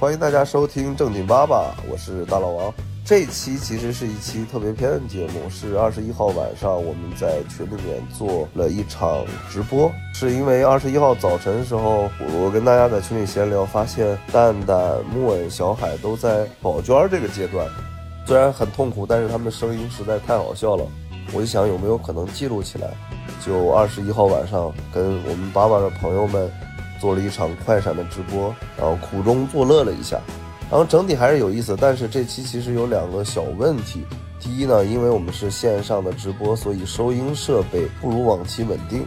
欢迎大家收听正经八八，我是大老王。这期其实是一期特别篇的节目，是二十一号晚上我们在群里面做了一场直播，是因为二十一号早晨的时候，我跟大家在群里闲聊，发现蛋蛋、木稳、小海都在宝娟这个阶段，虽然很痛苦，但是他们的声音实在太好笑了，我就想有没有可能记录起来，就二十一号晚上跟我们八八的朋友们做了一场快闪的直播，然后苦中作乐了一下。然后整体还是有意思，但是这期其实有两个小问题。第一呢，因为我们是线上的直播，所以收音设备不如往期稳定。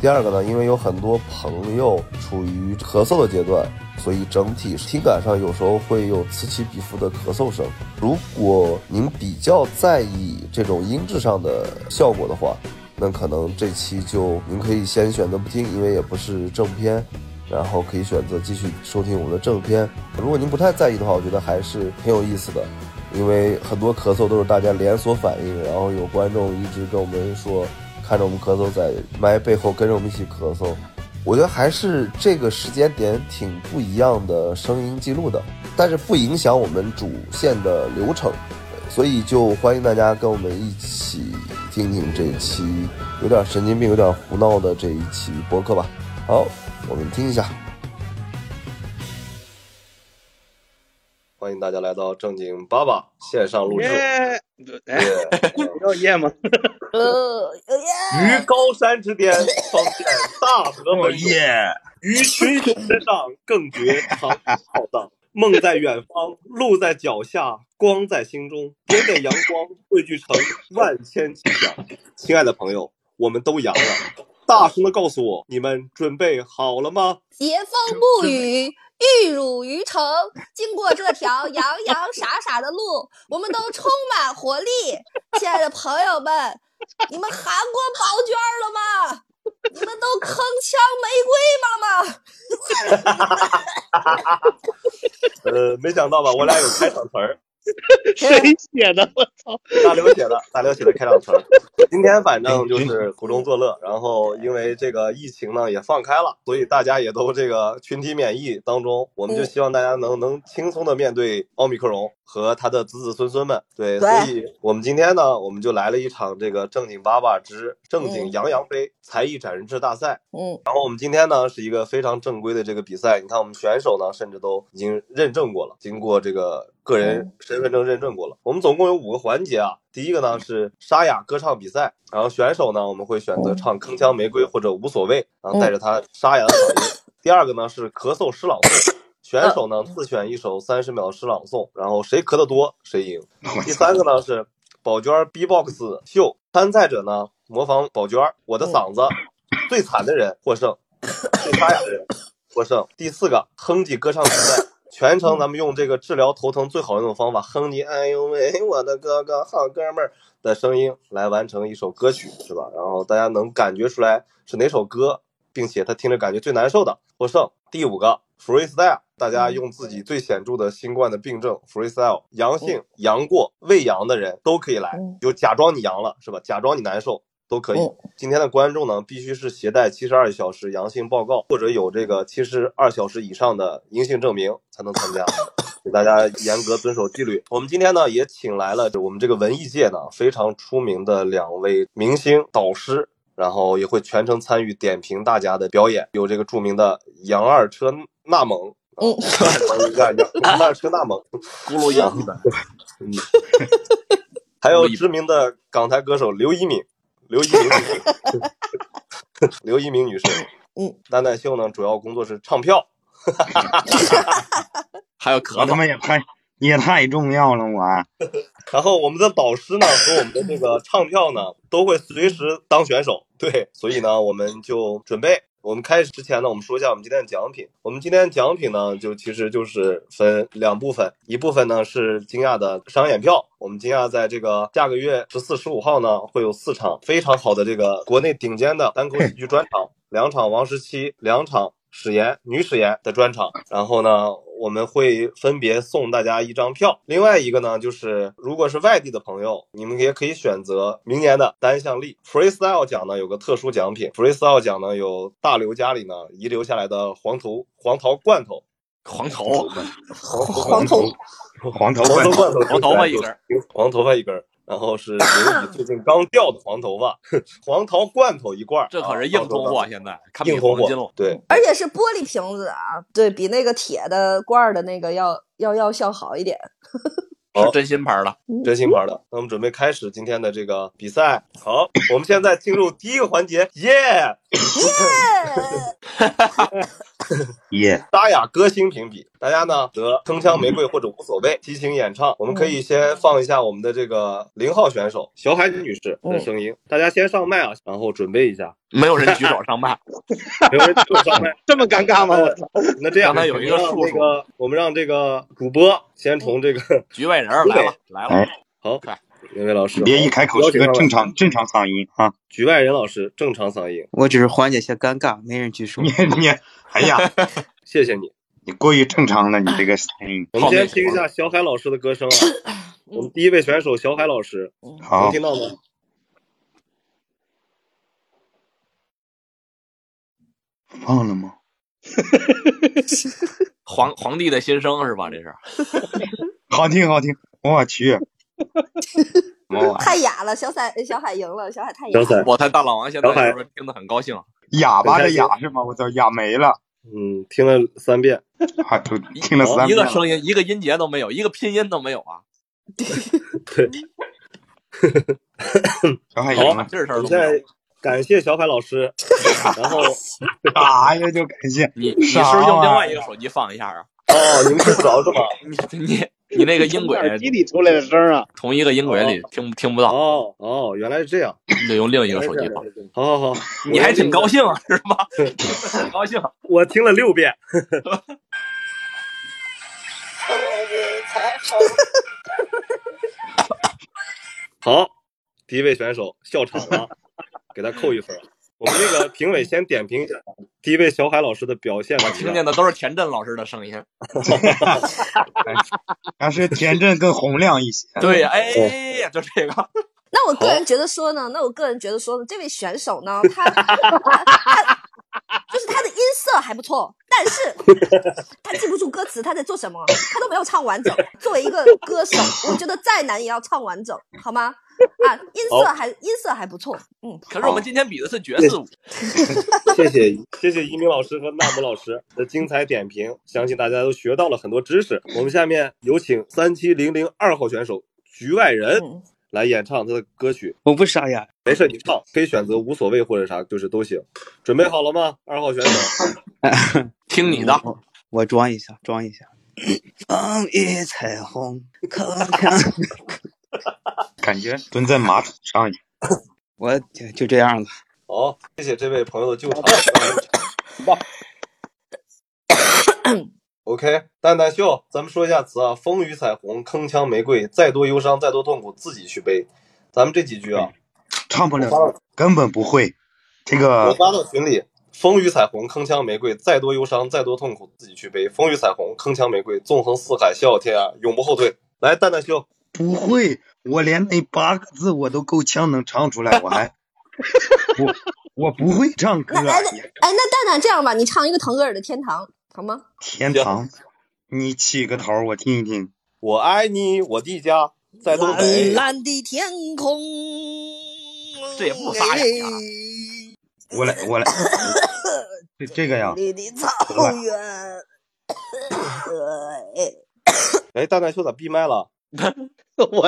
第二个呢，因为有很多朋友处于咳嗽的阶段，所以整体听感上有时候会有此起彼伏的咳嗽声。如果您比较在意这种音质上的效果的话，那可能这期就您可以先选择不听，因为也不是正片。然后可以选择继续收听我们的正片。如果您不太在意的话，我觉得还是挺有意思的，因为很多咳嗽都是大家连锁反应。然后有观众一直跟我们说，看着我们咳嗽，在麦背后跟着我们一起咳嗽。我觉得还是这个时间点挺不一样的声音记录的，但是不影响我们主线的流程，所以就欢迎大家跟我们一起听听这一期有点神经病、有点胡闹的这一期播客吧。好。我们听一下，欢迎大家来到正经爸爸线上录制。耶，要耶吗？呃，于高山之巅，方见大河门耶。于群雄之上，更觉长浩荡。梦在远方，路在脚下，光在心中。点点阳光汇聚成万千气象。亲爱的朋友，我们都阳了。大声的告诉我，你们准备好了吗？栉风沐雨，玉汝于成。经过这条洋洋洒洒的路，我们都充满活力。亲爱的朋友们，你们韩国宝娟了吗？你们都铿锵玫瑰了吗？呃，没想到吧，我俩有开场词儿。谁写的？我操！大刘写的，大刘写的开场词。今天反正就是苦中作乐，然后因为这个疫情呢也放开了，所以大家也都这个群体免疫当中，我们就希望大家能能轻松的面对奥密克戎和他的子子孙孙们。对，所以我们今天呢，我们就来了一场这个正经八八之正经杨洋杯才艺展示制大赛。嗯，然后我们今天呢是一个非常正规的这个比赛，你看我们选手呢甚至都已经认证过了，经过这个。个人身份证认证过了。我们总共有五个环节啊。第一个呢是沙哑歌唱比赛，然后选手呢我们会选择唱《铿锵玫瑰》或者无所谓，然后带着他沙哑的嗓音。第二个呢是咳嗽诗朗诵，选手呢自选一首三十秒诗朗诵，然后谁咳得多谁赢。第三个呢是宝娟 B-box 秀，参赛者呢模仿宝娟我的嗓子，最惨的人获胜，最沙哑的人获胜。第四个哼唧歌唱比赛。全程咱们用这个治疗头疼最好用的方法，哼唧“哎呦喂，我的哥哥，好哥们儿”的声音来完成一首歌曲，是吧？然后大家能感觉出来是哪首歌，并且他听着感觉最难受的获胜。第五个 freestyle，大家用自己最显著的新冠的病症 freestyle，阳性、阳过、未阳的人都可以来，就假装你阳了，是吧？假装你难受。都可以。今天的观众呢，必须是携带七十二小时阳性报告，或者有这个七十二小时以上的阴性证明才能参加。给大家严格遵守纪律。我们今天呢，也请来了我们这个文艺界呢非常出名的两位明星导师，然后也会全程参与点评大家的表演。有这个著名的杨二车纳猛，嗯，杨二车纳猛，咕噜杨的，嗯，还有知名的港台歌手刘一敏。刘一鸣女士，刘一鸣女士，嗯，丹丹秀呢，主要工作是唱票 还有咳他们也太也太重要了我。然后我们的导师呢和我们的这个唱票呢都会随时当选手，对，所以呢我们就准备。我们开始之前呢，我们说一下我们今天的奖品。我们今天奖品呢，就其实就是分两部分，一部分呢是惊讶的商演票。我们惊讶在这个下个月十四、十五号呢，会有四场非常好的这个国内顶尖的单口喜剧专场，两场王十七，两场。史岩女史岩的专场，然后呢，我们会分别送大家一张票。另外一个呢，就是如果是外地的朋友，你们也可以选择明年的单项力。Freestyle 奖呢，有个特殊奖品。freestyle 奖呢，有大刘家里呢遗留下来的黄头黄桃罐头，黄头，黄头，黄头黄头罐头，黄头发一根，黄头发一根，然后是刘宇最近刚掉的黄头发，黄桃罐头一罐，这可是硬通货，现在硬通。货对，而且是玻璃瓶子啊，对比那个铁的罐儿的那个要要要效好一点。是真心牌的，真心牌的。那我们准备开始今天的这个比赛。好，我们现在进入第一个环节，耶！耶，耶沙哑歌星评比，大家呢得铿锵玫瑰或者无所谓，激情演唱。我们可以先放一下我们的这个零号选手小海女士的声音，大家先上麦啊，然后准备一下。没有人举手上麦，没有人举手上麦，这么尴尬吗？我操！那这样刚才有一个那个我们让这个主播先从这个局外人儿来了来了哎，好快，两位老师别一开口是个正常正常嗓音啊！局外人老师正常嗓音，我只是缓解些尴尬，没人举手你。你，哎呀，谢谢你。你过于正常了，你这个声音。我们先听一下小海老师的歌声啊。我们第一位选手小海老师，能好，听到吗？放了吗？皇皇帝的心声是吧？这是好听好听，我去，太哑了，小海小海赢了，小海太哑了。小海，我猜大老王现在是不是听得很高兴？哑巴的哑是吗？我操，哑没了，嗯，听了三遍，啊，都听了三一遍了。个声音，一个音节都没有，一个拼音都没有啊！对，小海赢了，现儿都没有在。感谢小海老师，然后啥呀？就感谢你你是不是用另外一个手机放一下啊？哦，你们听不着是吧？你你你那个音轨 里出来的声啊！同一个音轨里听听不到，哦哦，原来是这样，你 得用另一个手机放。好好好，你还挺高兴啊，是吧？挺 高兴。我听了六遍。好，第一位选手笑场了，给他扣一分。我们那个评委先点评一下第一位小海老师的表现吧。听见的都是田震老师的声音。还是田震更洪亮一些。对呀，哎呀，就这个。那我个人觉得说呢，那我个人觉得说呢，这位选手呢，他 他就是他的音色还不错，但是 他记不住歌词，他在做什么，他都没有唱完整。作为一个歌手，我觉得再难也要唱完整，好吗？啊，音色还音色还不错，嗯，可是我们今天比的是爵士舞，谢谢谢谢一鸣老师和纳姆老师的精彩点评，相信大家都学到了很多知识。我们下面有请三七零零二号选手局外人嗯来演唱他的歌曲。我不沙哑，没事，你唱可以选择无所谓或者啥，就是都行。准备好了吗？二号选手，听你的。我装一下，装一下。风雨彩虹，铿锵。感觉蹲在马桶上一样。我就就这样了。好，谢谢这位朋友的救场。OK，蛋蛋秀，咱们说一下词啊，风雨彩虹，铿锵玫瑰，再多忧伤，再多痛苦，自己去背。咱们这几句啊，唱不了，根本不会。这个我发到群里，风雨彩虹，铿锵玫瑰，再多忧伤，再多痛苦，自己去背。风雨彩虹，铿锵玫瑰，纵横四海，笑傲天涯，永不后退。来，蛋蛋秀，不会，我连那八个字我都够呛能唱出来，我还 我我不会唱歌那。哎那哎，那蛋蛋这样吧，你唱一个腾格尔的《天堂》好吗？天堂，你起个头我听一听。我爱你，我的家在东北。蓝的天空，这也不沙哑呀我来我来，这这个呀，你的草原。哎，蛋蛋秀咋闭麦了 我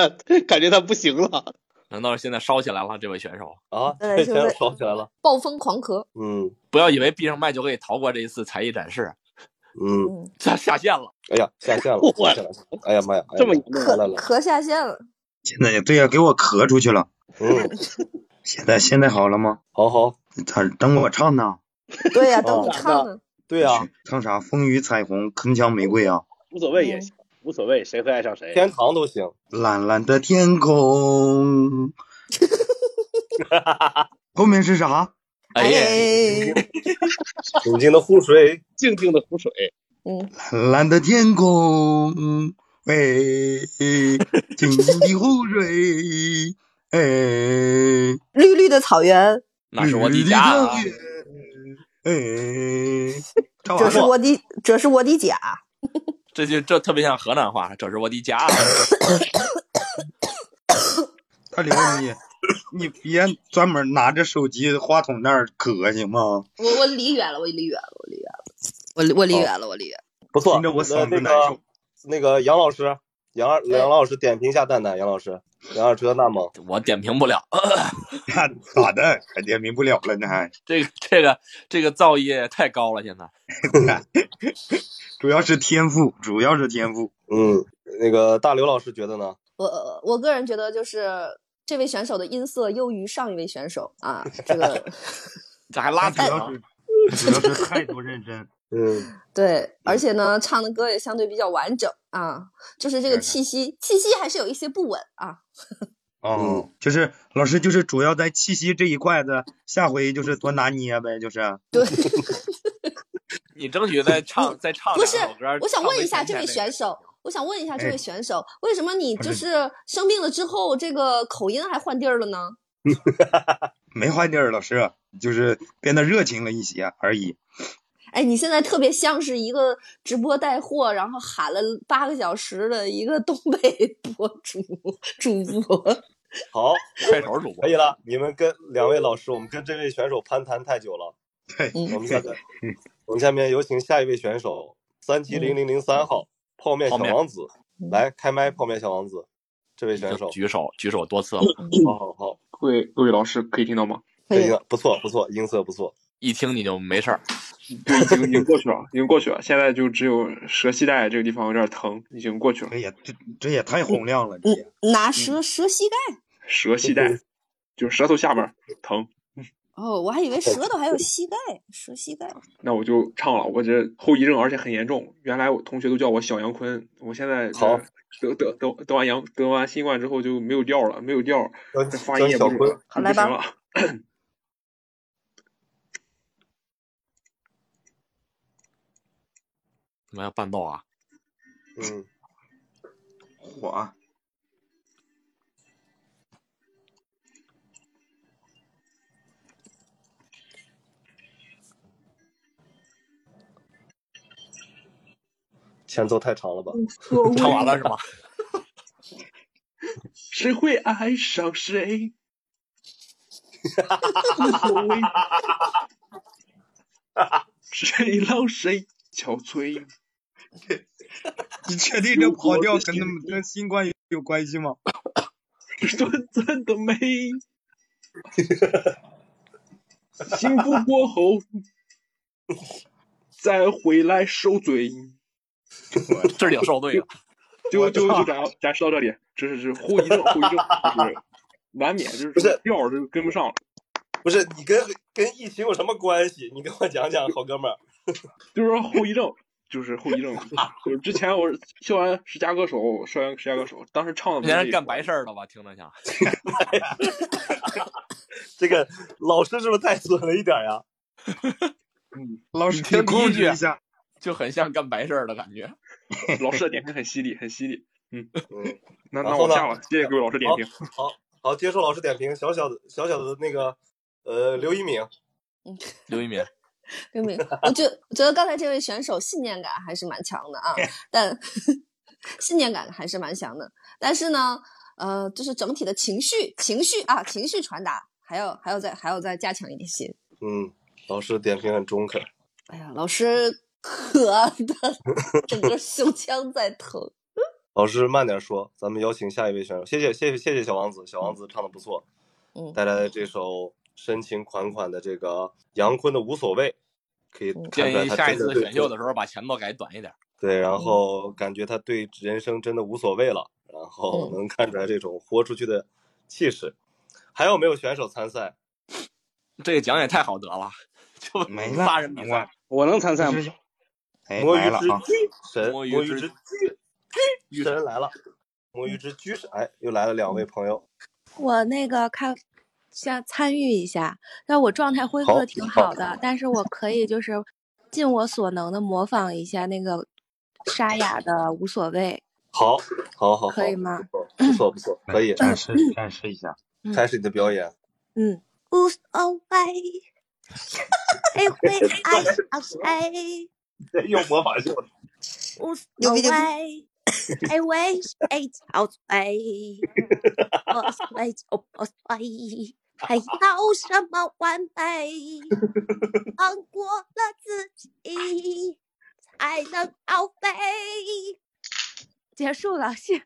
感觉他不行了。难道是现在烧起来了？这位选手，啊？现在在烧起来了。暴风狂咳，嗯不要以为闭上麦就可以逃过这一次才艺展示，嗯，嗯，下下线了。哎呀，下线了，我下线了。哎呀妈呀，这么严重来来来，咳咳下线了。现在也对呀、给我咳出去了。嗯，现在现在好了吗？好好，他等我唱呢。对呀、等哦你唱呢。对呀、唱啥？风雨彩虹，铿锵玫瑰啊！无所谓也行，无所谓，谁会爱上谁。天堂都行。蓝蓝的天空。后面是啥？哎呀，哎，静静的湖水，静静的湖水，嗯，蓝蓝的天空，哎，静静的湖水，哎，绿绿的草原，那是我的家啊。哎，这。是我的，这是我的家。这就这特别像河南话，这是我的家。大刘，你你别专门拿着手机话筒那儿咳行吗？我我离远了，我离远了，我离远了，我离我离远了，我离远了。不错，听着我嗓子难受。那个杨老师，杨二杨老师点评一下蛋蛋，杨老师，杨二车那么我点评不了，那咋的？还点评不了了呢？还这个这个这个造诣太高了，现在。主要是天赋，主要是天赋。嗯，那个大刘老师觉得呢？我我个人觉得就是这位选手的音色优于上一位选手啊，这个 这还拉踩呢主要是。主要是态度认真。嗯，对，而且呢，唱的歌也相对比较完整啊，就是这个气息气息还是有一些不稳啊。哦，就是老师，就是主要在气息这一块的，下回就是多拿捏呗，就是。对，你争取再唱再唱不是两首歌。，我想问一下这位选手，我想问一下这哎位选手，为什么你就是是生病了之后，这个口音还换地儿了呢？没换地儿，老师，就是变得热情了一些而已。哎，你现在特别像是一个直播带货，然后喊了八个小时的一个东北 博主主播。好，快手主播可以了。你们跟两位老师，我们跟这位选手攀谈太久了，我们下面我们下面有请下一位选手，三七零零零三号泡面小王子，来开麦，泡面小王子，这位选手，举手举手多次了，好好好，各位各位老师可以听到吗？可以不错不错，音色不错。一听你就没事儿。对，已经已经过去了，已经过去了。现在就只有舌系带这个地方有点疼，已经过去了这。也这这也太洪亮了，这。拿舌舌膝盖。舌系带就是舌头下边疼。哦，我还以为舌头还有膝盖，舌膝盖。那我就唱了，我这后遗症而且很严重。原来我同学都叫我小杨坤，我现在好得得得得完阳得完新冠之后就没有调了，没有调，发音也不是叫小坤，好来吧不行了。怎么要伴奏啊？嗯，火啊，前奏太长了吧？唱完了是吗？谁会爱上谁？无所谓，谁老谁憔悴。你确定这跑调跟他们跟新冠有有关系吗？短暂的没，幸福过后再回来受罪。这挺受罪了。就就就展展示到这里，这是这是后遗症，后遗症就是难免就是不是调儿就跟不上了，不是你跟跟疫情有什么关系？你跟我讲讲，好哥们儿。就是说后遗症。就是后遗症，就是之前我校完十佳歌手，校完十佳歌手，当时唱的人家干白事儿的吧？听着像。这个老师是不是太损了一点呀？嗯，老师，听第一句制一下。就很像干白事儿的感觉。老师的点评很犀利，很犀利。嗯，那然后呢那我下了，谢谢各位老师点评。好好接受老师点评，小小的小小的那个呃刘一鸣，刘一民，刘明，我觉我觉得刚才这位选手信念感还是蛮强的啊，但信念感还是蛮强的。但是呢，呃，就是整体的情绪情绪啊，情绪传达还要还要再还要再加强一点些。嗯，老师点评很中肯。哎呀，老师渴的 整个胸腔在疼。老师慢点说，咱们邀请下一位选手。谢谢谢谢谢谢小王子，小王子唱的不错，嗯带来的这首深情款款的这个杨坤的无所谓，可以建议下一次选秀的时候把前奏改短一点。对，然后感觉他对人生真的无所谓了，然后嗯能看出来这种豁出去的气势。还有没有选手参赛？这个奖也太好得了，就没了仨人比赛，我能参赛吗？是哎，摸鱼来了啊！之居神，摸鱼之摸鱼之居居神来了，摸鱼之居神，哎，又来了两位朋友。我那个看想参与一下，但我状态恢复的挺好的，但是我可以就是尽我所能的模仿一下那个沙哑的无所谓，好，好，好，可以吗？不错，不错，可以，展示展示一下。开始你的表演。嗯，无所谓，谁 会爱上谁？又模仿性。无所牛逼。I wish it 就不会，还要什么完美？放过了自己，才能高飞。结束了，谢。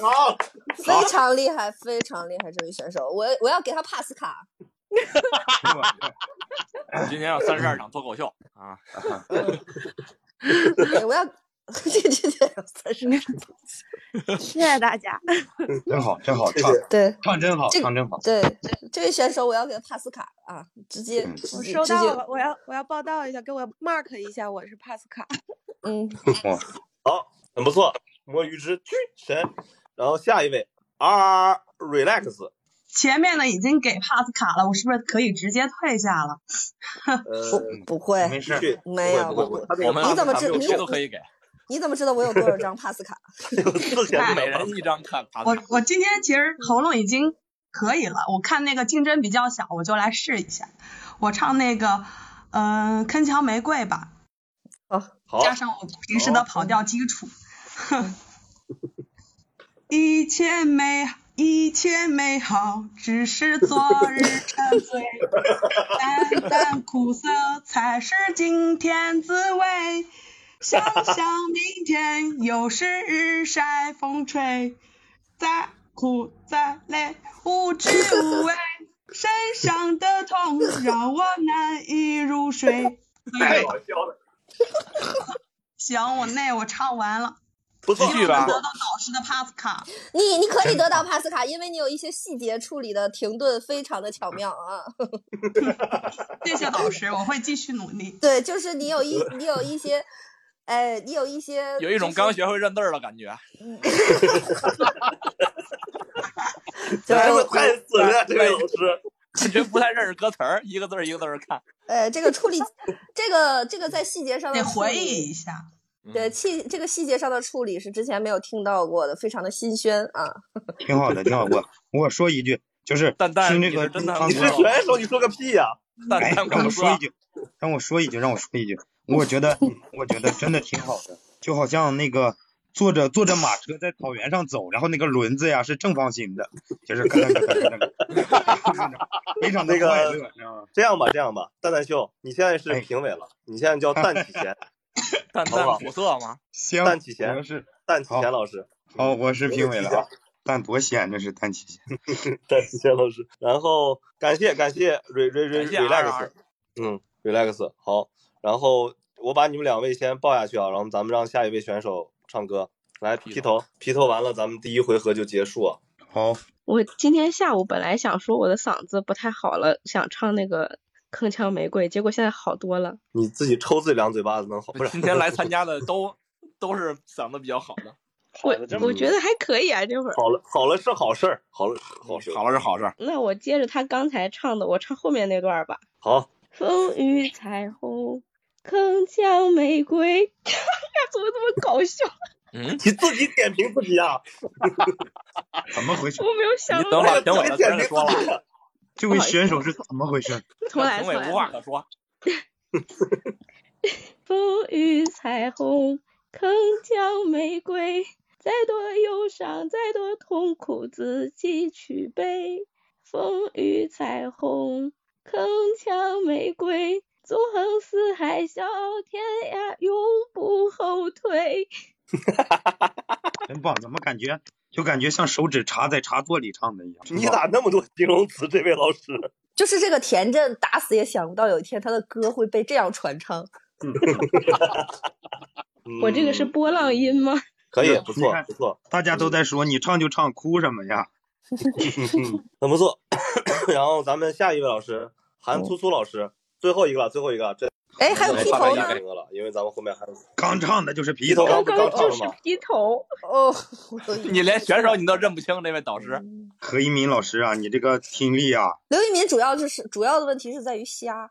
好，非常厉害，非常厉害，这位选手，我我要给他帕斯卡。今天要三十二场脱口秀啊！对，我要 这这这要三十二。谢谢大家。真好，真好，唱谢谢对唱真好，唱真好。对，这位选手我要给他帕斯卡啊，直接嗯我收到了，我要我要报道一下，给我 mark 一下，我是帕斯卡。嗯，好，很不错，摸鱼之巨神。然后下一位 R relax，前面的已经给帕斯卡了，我是不是可以直接退下了？呃，不会，没事没有不会不会，他这个我们你怎么知没有你谁都可以给，你怎么知道我有多少张帕斯卡？有四千哎每人一张看卡我我今天其实喉咙已经可以了，我看那个竞争比较小，我就来试一下。我唱那个，嗯、铿锵玫瑰吧，好，加上我平时的跑调基础。一切美一切美好，只是昨日沉醉，淡淡苦涩才是今天滋味。想想明天又是日晒风吹，再苦再累无知无畏，身上的痛让我难以入睡。太搞笑了，行，我那我唱完了。不错继续吧得到导师的帕斯卡。你你可以得到帕斯卡，因为你有一些细节处理的停顿非常的巧妙啊。谢谢导师，我会继续努力。对，就是你有一你有一些，哎，你有一些有一种刚学会认字儿的感觉。太 就是我太损了，这位老师。感觉不太认识歌词儿，一个字儿一个字儿看。呃，这个处理，这个这个在细节上的处得回忆理，一下。对细这个细节上的处理是之前没有听到过的，非常的新鲜啊。挺好的，挺好。我我说一句，就是蛋蛋听这个你是真的你是唱歌，选手，你说个屁呀！哎，但但让我我说一句，让我说一句，让我说一句，我觉得我觉得真的挺好的，就好像那个坐着坐着马车在草原上走，然后那个轮子呀是正方形的，就是咯噔咯噔咯噔，非常的那个快乐，知道吗？这样吧，这样吧，蛋蛋秀，你现在是哎评委了，你现在叫蛋启贤，蛋蛋不好淡苦涩吗？行，蛋启贤我是蛋启贤老师，好，我是评委了我啊，但多贤，这是蛋启贤。蛋启贤老师。然后感谢感谢 re re re 感谢 relax，嗯，relax 好。然后我把你们两位先抱下去啊，然后咱们让下一位选手唱歌。来劈劈头，劈头完了，咱们第一回合就结束啊。好，我今天下午本来想说我的嗓子不太好了，想唱那个铿锵玫瑰，结果现在好多了。你自己抽自己两嘴巴子能好？不是，今天来参加的都都是嗓子比较好的，我我觉得还可以啊，这会儿。好了好了是好事儿，好了好事。好了是好事儿。那我接着他刚才唱的，我唱后面那段吧。好，风雨彩虹，铿锵玫瑰，呀，怎么这么搞笑？嗯，你自己点评自己啊，怎么回事？我没有想到你等。会儿评委自了，己点评接着说了，。这位选手是怎么回事？重来，重来。无话可说。风雨彩虹，铿锵玫瑰，再多忧伤，再多痛苦，自己去背。风雨彩虹，铿锵玫瑰，纵横四海，笑天涯，永不后退。真棒，怎么感觉就感觉像手指插在插座里唱的一样？你咋那么多形容词？这位老师，就是这个田震，打死也想不到有一天他的歌会被这样传唱。我这个是嗯波浪音吗？可以，不错不错，大家都在说你唱就唱，哭什么呀？很不错。然后咱们下一位老师韩苏苏老师，最后一个了，最后一个，这哎，还有这劈头因为咱们后面还有刚唱的就是劈劈头，刚刚唱就是了吗？劈头。哦，你连选手你都认不清，那位导师。何一鸣老师啊，你这个听力啊，刘一民主要就是主要的问题是在于瞎。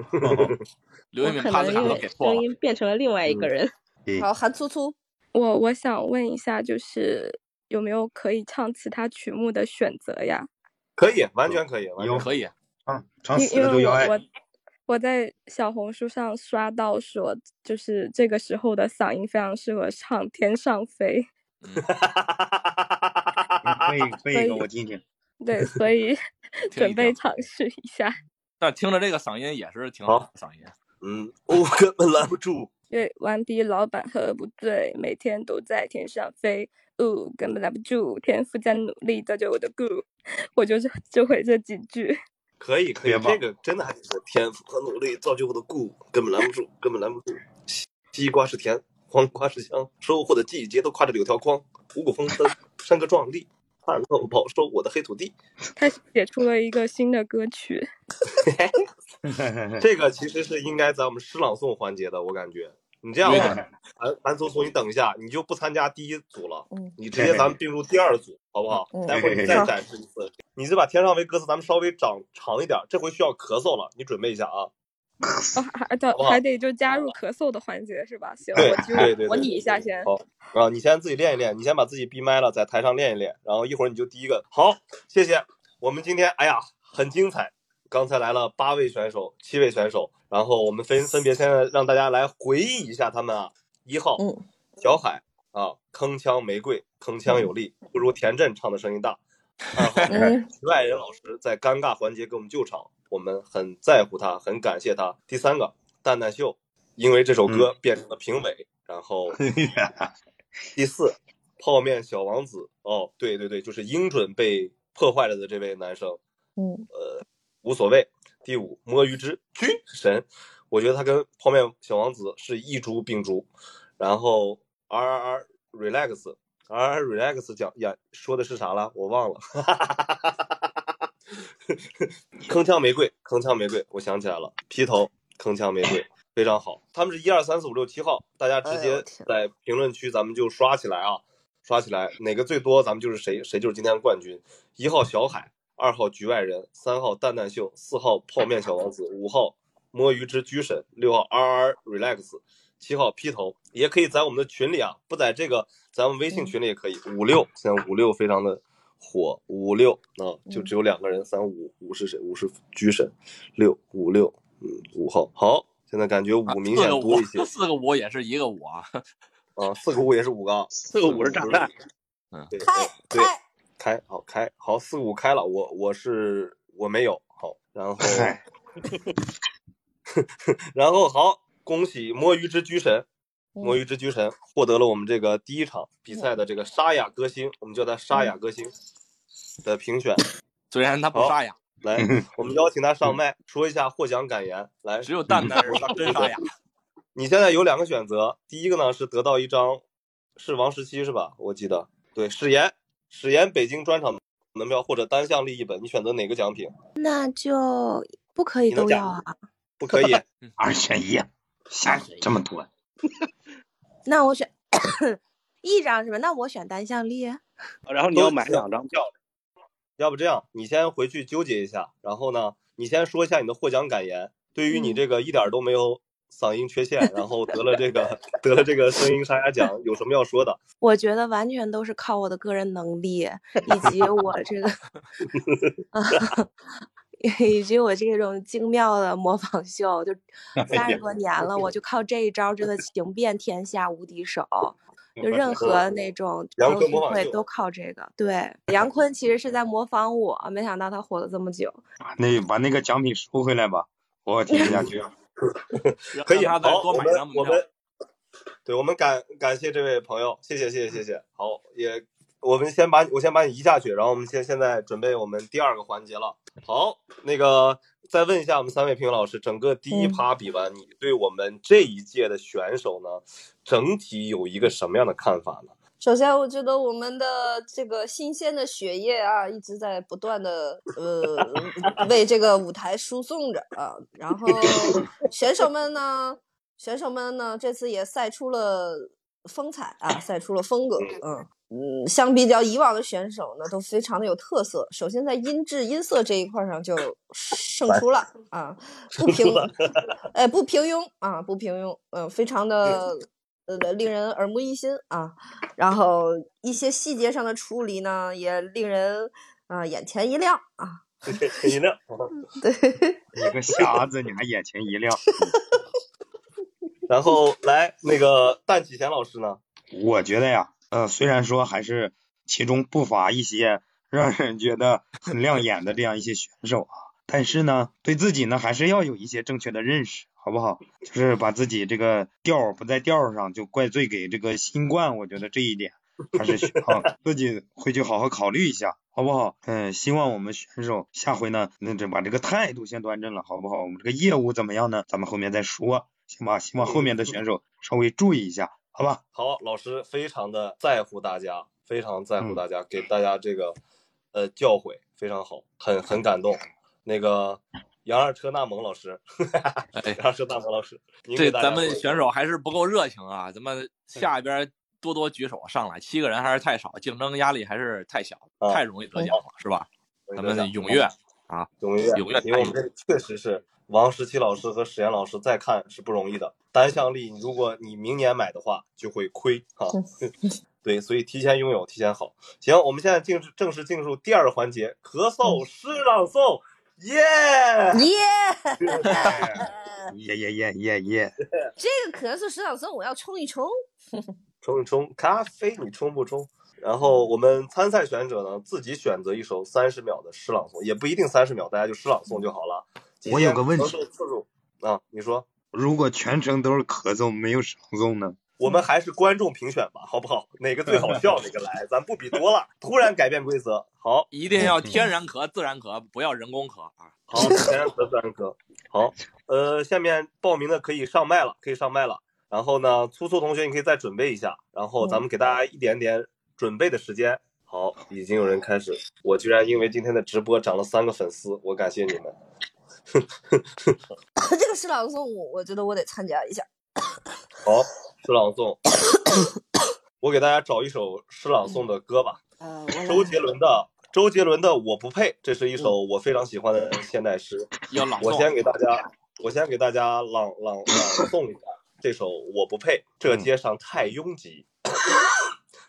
刘一民可敏帕斯卡能因为都给错了。声音变成了另外一个人。对好，韩粗粗，我我想问一下，就是有没有可以唱其他曲目的选择呀？可以，完全可以，完全有可以。可以，啊，唱死因因为我了都要爱。我我在小红书上刷到说，就是这个时候的嗓音非常适合唱《天上飞》。背背一个所以我听听。对，所以 准备尝试一下。但听着这个嗓音也是挺好的嗓音。嗯，我根本拦不住。对，顽皮老板喝不醉，每天都在天上飞。哦，根本拦不住，天赋在努力造就我的 good。我就是就会这几句。可以可以这个真的还是天赋和努力造就我的故，根本拦不住，根本拦不住。西西瓜是甜，黄瓜是香，收获的季节都挎着柳条筐，五谷丰登，山歌壮丽，旱涝保收我的黑土地。他写出了一个新的歌曲。这个其实是应该在我们诗朗诵环节的，我感觉。你这样吧，韩韩聪聪，你等一下，你就不参加第一组了，嗯你直接咱们并入第二组，好不好？嗯待会儿你再展示一次，你就把天上为歌词咱们稍微长长一点，这回需要咳嗽了，你准备一下啊。哦，还得还得就加入咳嗽的环节是吧？行，对我就对对对模拟一下先。好啊，你先自己练一练，你先把自己闭麦了，在台上练一练，然后一会儿你就第一个。好，谢谢。我们今天哎呀很精彩，刚才来了八位选手、七位选手，然后我们分分别现在让大家来回忆一下他们啊。一号嗯小海啊，铿锵玫瑰，铿锵有力，不如田震唱的声音大。二号外人老师在尴尬环节给我们救场，我们很在乎他，很感谢他。第三个蛋蛋秀，因为这首歌变成了评委，然后 第四泡面小王子，哦，对对对，就是音准被破坏了的这位男生，嗯呃，无所谓。第五摸鱼之君神，我觉得他跟泡面小王子是一株并株。然后 R R R relax R R relax 讲呀说的是啥了？我忘了。铿锵玫瑰，铿锵玫瑰，我想起来了，劈头铿锵玫瑰，非常好。他们是一二三四五六七号，大家直接在评论区咱们就刷起来啊，刷起来，哪个最多咱们就是谁，谁就是今天的冠军。一号小海，二号局外人，三号蛋蛋秀，四号泡面小王子，五号摸鱼之居神，六号 R R relax，七号劈头，也可以在我们的群里啊，不在这个咱们微信群里也可以。五六现在五六非常的火，五六啊就只有两个人，三五五是谁？五是居神，六五六嗯五号好，现在感觉五明显多一些，四个五也是一个五啊。啊，四个五也是五个啊，四个五是炸弹，对开对开，好开好四五开了，我我是我没有好，然后，然后好，恭喜摸鱼之居神，嗯摸鱼之居神获得了我们这个第一场比赛的这个沙哑歌星，我们叫他沙哑歌星的评选。虽然他不沙哑，来，我们邀请他上麦说一下获奖感言。来，只有蛋蛋是真沙哑。你现在有两个选择，第一个呢是得到一张是王十七是吧？我记得对，史岩史岩北京专场门票或者单项利一本，你选择哪个奖品？那就不可以都要啊。不可以，二选一，下这么多，那我选 一张是吧？那我选单向力。然后你要买两张票，要不这样，你先回去纠结一下，然后呢，你先说一下你的获奖感言。对于你这个一点都没有嗓音缺陷，然后得了这个 得了这个声音沙哑奖，有什么要说的？我觉得完全都是靠我的个人能力，以及我这个，啊，以及我这种精妙的模仿秀，就三十多年了，我就靠这一招真的行遍天下无敌手。就任何那种杨坤模仿会都靠这个。对，杨坤其实是在模仿我，没想到他火了这么久。那把那个奖品收回来吧，我听不下去了。可以，好，我多买们张门票我们，对我们感感谢这位朋友，谢谢谢谢谢谢。好，也我们先把我先把你移下去，然后我们现现在准备我们第二个环节了。好，那个再问一下我们三位评委老师，整个第一嗯趴比完，你对我们这一届的选手呢，整体有一个什么样的看法呢？首先，我觉得我们的这个新鲜的血液啊，一直在不断的呃为这个舞台输送着啊。然后选手们呢，选手们呢，这次也赛出了风采啊，赛出了风格。嗯嗯，相比较以往的选手呢，都非常的有特色。首先在音质、音色这一块上就胜出了啊，不平，哎，不平庸啊，不平庸，嗯、非常的呃令人耳目一新啊。然后一些细节上的处理呢，也令人啊、眼前一亮啊，眼前一亮。对，你个瞎子，你还眼前一亮。然后来那个蛋启贤老师呢？我觉得呀，呃，虽然说还是其中不乏一些让人觉得很亮眼的这样一些选手啊，但是呢，对自己呢还是要有一些正确的认识，好不好？就是把自己这个调儿不在调儿上，就怪罪给这个新冠。我觉得这一点还是需 要自己回去好好考虑一下，好不好？嗯，希望我们选手下回呢，那这把这个态度先端正了，好不好？我们这个业务怎么样呢？咱们后面再说，行吧？希望后面的选手稍微注意一下，好吧？好，老师非常的在乎大家，非常在嗯乎大家，给大家这个呃教诲非常好，很很感动。那个杨二车纳蒙老师，哎 杨二车纳蒙老师，您这给大家咱们选手还是不够热情啊！咱们下一边多多举手上来，七个人还是太少，竞争压力还是太小，啊太容易得奖了，是吧？咱们踊跃啊！踊跃，踊跃因为我们这确实是王十七老师和史岩老师再看是不容易的。单向力，如果你明年买的话就会亏哈。对，所以提前拥有，提前好。行，我们现在进正式进入第二个环节，咳嗽诗朗诵，耶！耶！耶耶耶耶耶！这个咳嗽诗朗诵我要冲一冲。冲一冲咖啡，你冲不冲？然后我们参赛选手呢，自己选择一首三十秒的诗朗诵，也不一定三十秒，大家就诗朗诵就好了。我有个问题承受次数啊，你说，如果全程都是咳嗽，没有朗诵呢？我们还是观众评选吧，好不好？哪个最好笑 哪个来，咱不比多了。突然改变规则，好，一定要天然壳、自然壳，不要人工壳啊！好，天然壳，自然壳。好，呃，下面报名的可以上麦了，可以上麦了。然后呢，粗粗同学你可以再准备一下，然后咱们给大家一点点准备的时间。好，已经有人开始，我居然因为今天的直播涨了三个粉丝，我感谢你们。这个是朗诵我我觉得我得参加一下。好，诗朗诵，我给大家找一首诗朗诵的歌吧。周杰伦的周杰伦的《我不配》，这是一首我非常喜欢的现代诗。要朗诵我先给大家，我先给大家朗朗朗诵一下这首《我不配》。这街上太拥挤，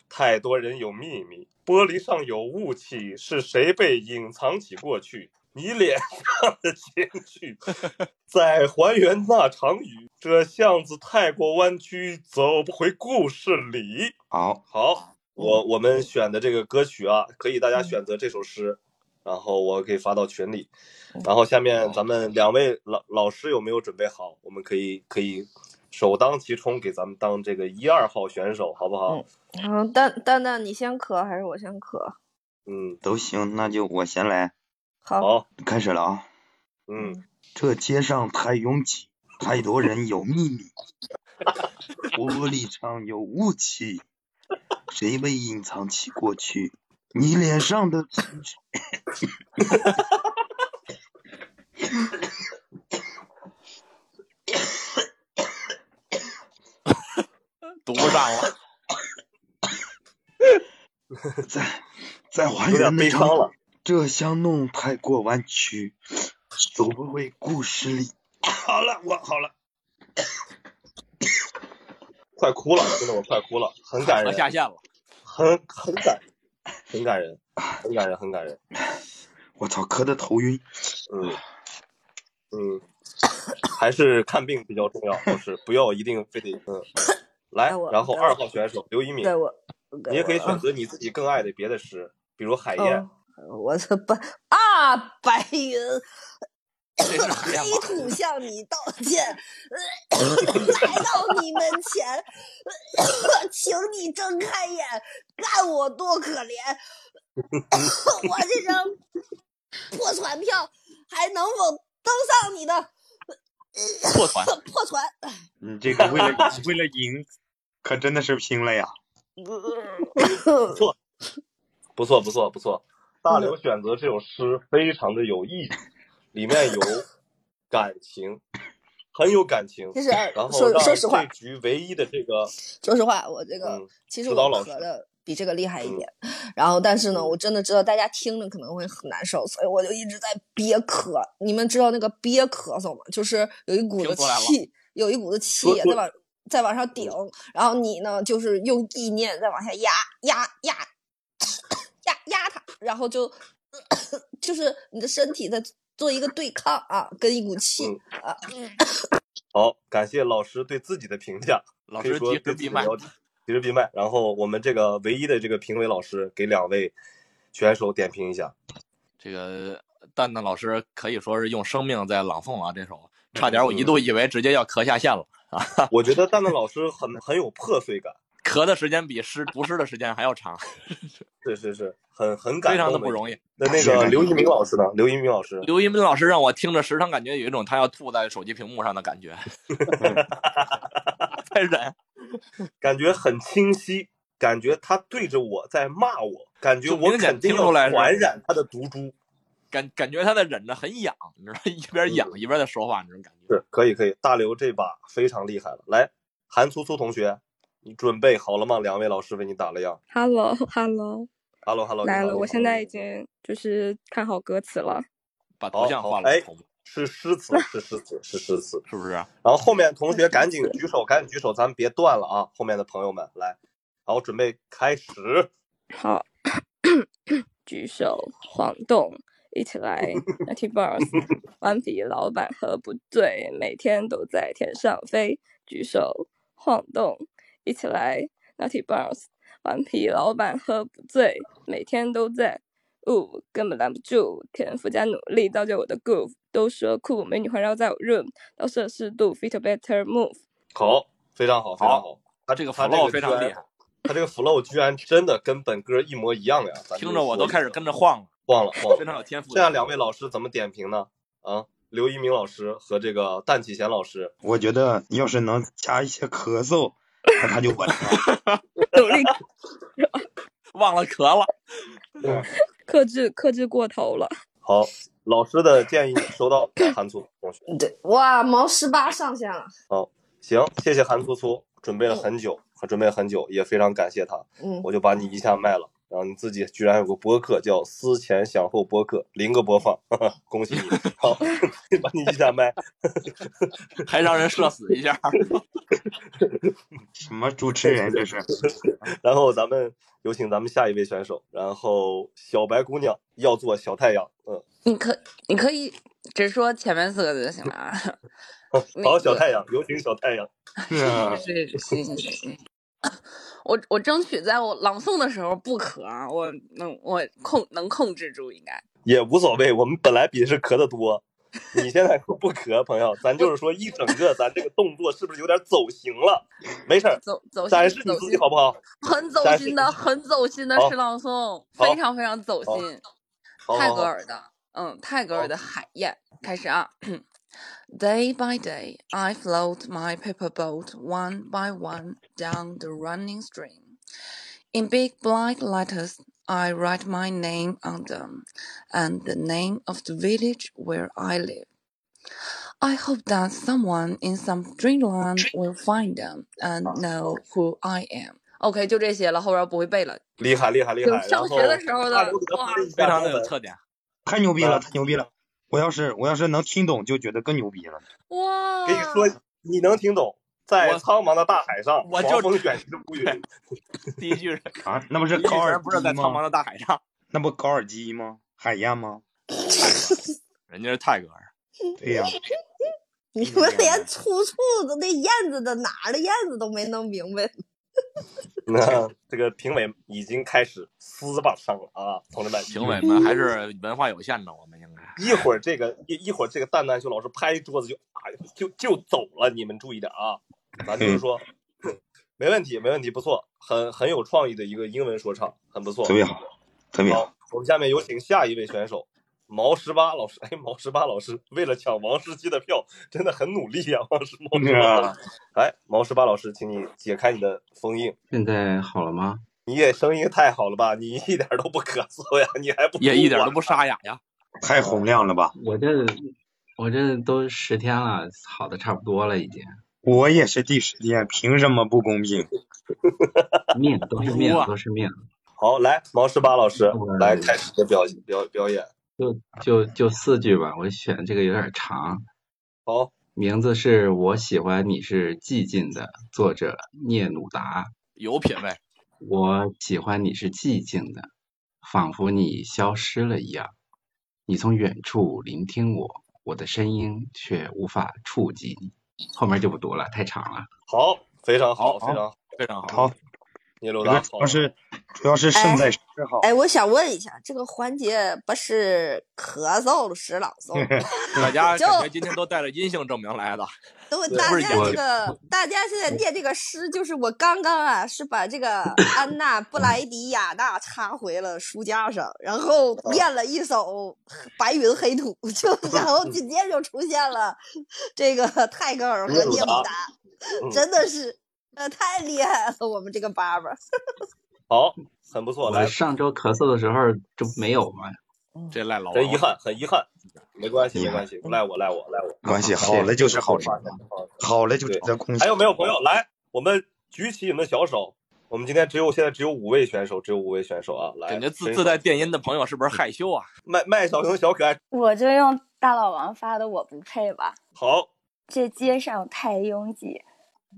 太多人有秘密，玻璃上有雾气，是谁被隐藏起过去？你脸上的情绪，在还原那场雨。这巷子太过弯曲，走不回故事里。好，好，我我们选的这个歌曲啊，可以大家选择这首诗，然后我可以发到群里。然后下面咱们两位老老师有没有准备好？我们可以可以首当其冲，给咱们当这个一二号选手，好不好？嗯，蛋蛋蛋，你先咳还是我先咳？嗯，都行，那就我先来，好，开始了啊。嗯，这街上太拥挤，太多人有秘密，玻璃上有雾气，谁被隐藏起过去？你脸上的情绪。读不上了，在在还原那场悲伤了。这香弄太过弯曲，走不回故事里。好了，我好了。快哭了，真的我快哭了，很感人，我下线了。很很感，很感人，很感人，很感人。我操，咳的头晕。嗯嗯，还是看病比较重要，就是不要一定非得嗯。来我，然后二号选手刘一敏，该我，该你也可以选择你自己更爱的别的诗，比如海燕。哦，我这白啊，白云，黑？土向你道歉，来到你门前，请你睁开眼，看我多可怜，我这张破船票还能否登上你的破船，破船？你这个为了为了赢，可真的是拼了呀！不错，不错，不错，不错。大刘选择这首诗非常的有意义，里面有感情，很有感情。就是然后说实话这局唯一的这个，说实话，我这个、嗯其实我咳的比这个厉害一点，然后但是呢，嗯我真的知道大家听着可能会很难受，所以我就一直在憋咳。你们知道那个憋咳嗽吗？就是有一股子气，有一股子气在往在往上顶，然后你呢就是用意念再往下压压压 压压它，然后就就是你的身体在做一个对抗啊，跟一股气嗯啊。好，感谢老师对自己的评价，老师及时闭麦及时闭麦。然后我们这个唯一的这个评委老师给两位选手点评一下。这个蛋蛋老师可以说是用生命在朗诵啊，这首差点我一度以为直接要咳下线了啊！我觉得蛋蛋老师很很有破碎感，咳的时间比湿读诗的时间还要长，是是是，很很感非常的不容易。那那个刘一鸣老师呢？刘一鸣老师，刘一鸣老师让我听着时常感觉有一种他要吐在手机屏幕上的感觉，太忍。感觉很清晰，感觉他对着我在骂我，感觉我明显肯定要听出来是传染他的毒株。感感觉他在忍着很痒，你知道，一边痒一边在说话那种感觉。是可以可以，大刘这把非常厉害了。来，韩苏苏同学，你准备好了吗？两位老师为你打了样。Hello Hello，Hello Hello，来了，我现在已经经就是看好歌词了。把头像换了，好哎，是诗词，是诗词，是诗词。是不是？然后后面同学 赶紧举手，赶紧举手，咱们别断了啊！后面的朋友们来，好，准备开始。好，举手晃动，一起来 Naughty Boss，顽皮老板喝不醉，每天都在天上飞。举手晃动，一起来 Naughty Boss，顽皮老板喝不醉，每天都在。呜，根本拦不住，天赋加努力造就我的 groove。都说酷，美女环绕在我 room，到摄氏度 fit better move。好，非常好，非常好。他这个 flow 非常厉害，他这个 flow 居然真的跟本歌一模一样呀！听着我都开始跟着晃了，晃了晃了，非常有天赋。这样两位老师怎么点评呢？啊，刘一鸣老师和这个蛋启贤老师，我觉得要是能加一些咳嗽，那他就稳了。努力 忘了咳了，克制克制过头了。好，老师的建议收到，韩粗同学。对，哇，毛十八上线了。好，行，谢谢韩粗粗，准备了很久，准备了很久，也非常感谢他。嗯，我就把你一下卖了，然后你自己居然有个播客叫“思前想后播客”，零个播放，哈哈，恭喜你！好，把你一下麦，还让人社死一下。什么主持人这是？然后咱们有请咱们下一位选手，然后小白姑娘要做小太阳，嗯，你可你可以只说前面四个字就行了啊。好，小太阳，有请小太阳。是啊，是是行行行行。我我争取在我朗诵的时候不咳啊，我能我控能控制住，应该。也无所谓，我们本来比是咳的多，你现在不咳，朋友，咱就是说一整个咱这个动作是不是有点走形了？没事儿，走走心展示你自己好不好？很走心的，很走心的诗朗诵，非常非常走心。泰戈尔的，嗯，泰戈尔的《海燕》开始啊。Day by day, I float my paper boat one by one down the running stream. In big black letters, I write my name on them and the name of the village where I live. I hope that someone in some dreamland will find them and know who I am. OK，就这些了，后边不会背了。厉害厉害厉害！然后就上学的时候的大刘给他哇翻译一非常下中文的有特点。太牛逼了，太牛逼了！ 我要是我要是能听懂，就觉得更牛逼了。哇！跟你说，你能听懂，在我苍茫的大海上，我就狂风卷起的乌云。第一句是啊，那不是高尔居然不是在基吗？苍茫的大海上，那不高尔基吗？海燕吗？人家是泰戈尔。对呀、你们连出处的那燕子的哪儿的燕子都没弄明白。那这个评委已经开始撕吧上了啊，同志们！评委们还是文化有限的，我们应该。一会儿这个一一会儿这个蛋蛋秀老师拍桌子就啊就就走了，你们注意点啊！咱就是说，没问题，没问题，不错，很很有创意的一个英文说唱，很不错，特别好，特别好。好，我们下面有请下一位选手毛十八老师。哎，毛十八老师为了抢王十七的票，真的很努力呀、王十毛十八老师。哎，毛十八老师，请你解开你的封印。现在好了吗？你也声音太好了吧？你一点都不咳嗽呀，你还不也一点都不沙哑呀。太洪亮了吧！我这我这都十天了，好的差不多了已经。我也是第十天，凭什么不公平？命都是命哇，都是命。好，来，毛十八老师来开始的表表表演。就就就四句吧，我选这个有点长。好，名字是我喜欢你是寂静的，作者聂鲁达。有品位。我喜欢你是寂静的，仿佛你消失了一样。你从远处聆听我，我的声音却无法触及你。后面就不读了，太长了。好，非常好，好非常好，非常好。好，聂鲁达主要是主要是胜在时好。哎，我想问一下，这个环节不是咳嗽时朗诵，大家就感觉今天都带着阴性证明来的。都对大家这个，大家现在念这个诗，就是我刚刚啊，是把这个 安娜布莱迪亚娜插回了书架上，然后念了一首《白云黑土》，就然后紧接着就出现了这个泰戈尔和聂鲁达真的是 呃太厉害了，我们这个爸爸。好，很不错。来，我上周咳嗽的时候这不没有吗？这赖老王真遗憾，很遗憾，没关系，没关系，赖我，赖我，赖我。没关系，好了就是好事，好了就值得恭喜。还有没有朋友来？我们举起你们的小手。我们今天只有现在只有五位选手，只有五位选手啊！来，感觉自自带电音的朋友是不是害羞啊？麦麦小熊小可爱，我就用大老王发的，我不配吧？好，这街上太拥挤，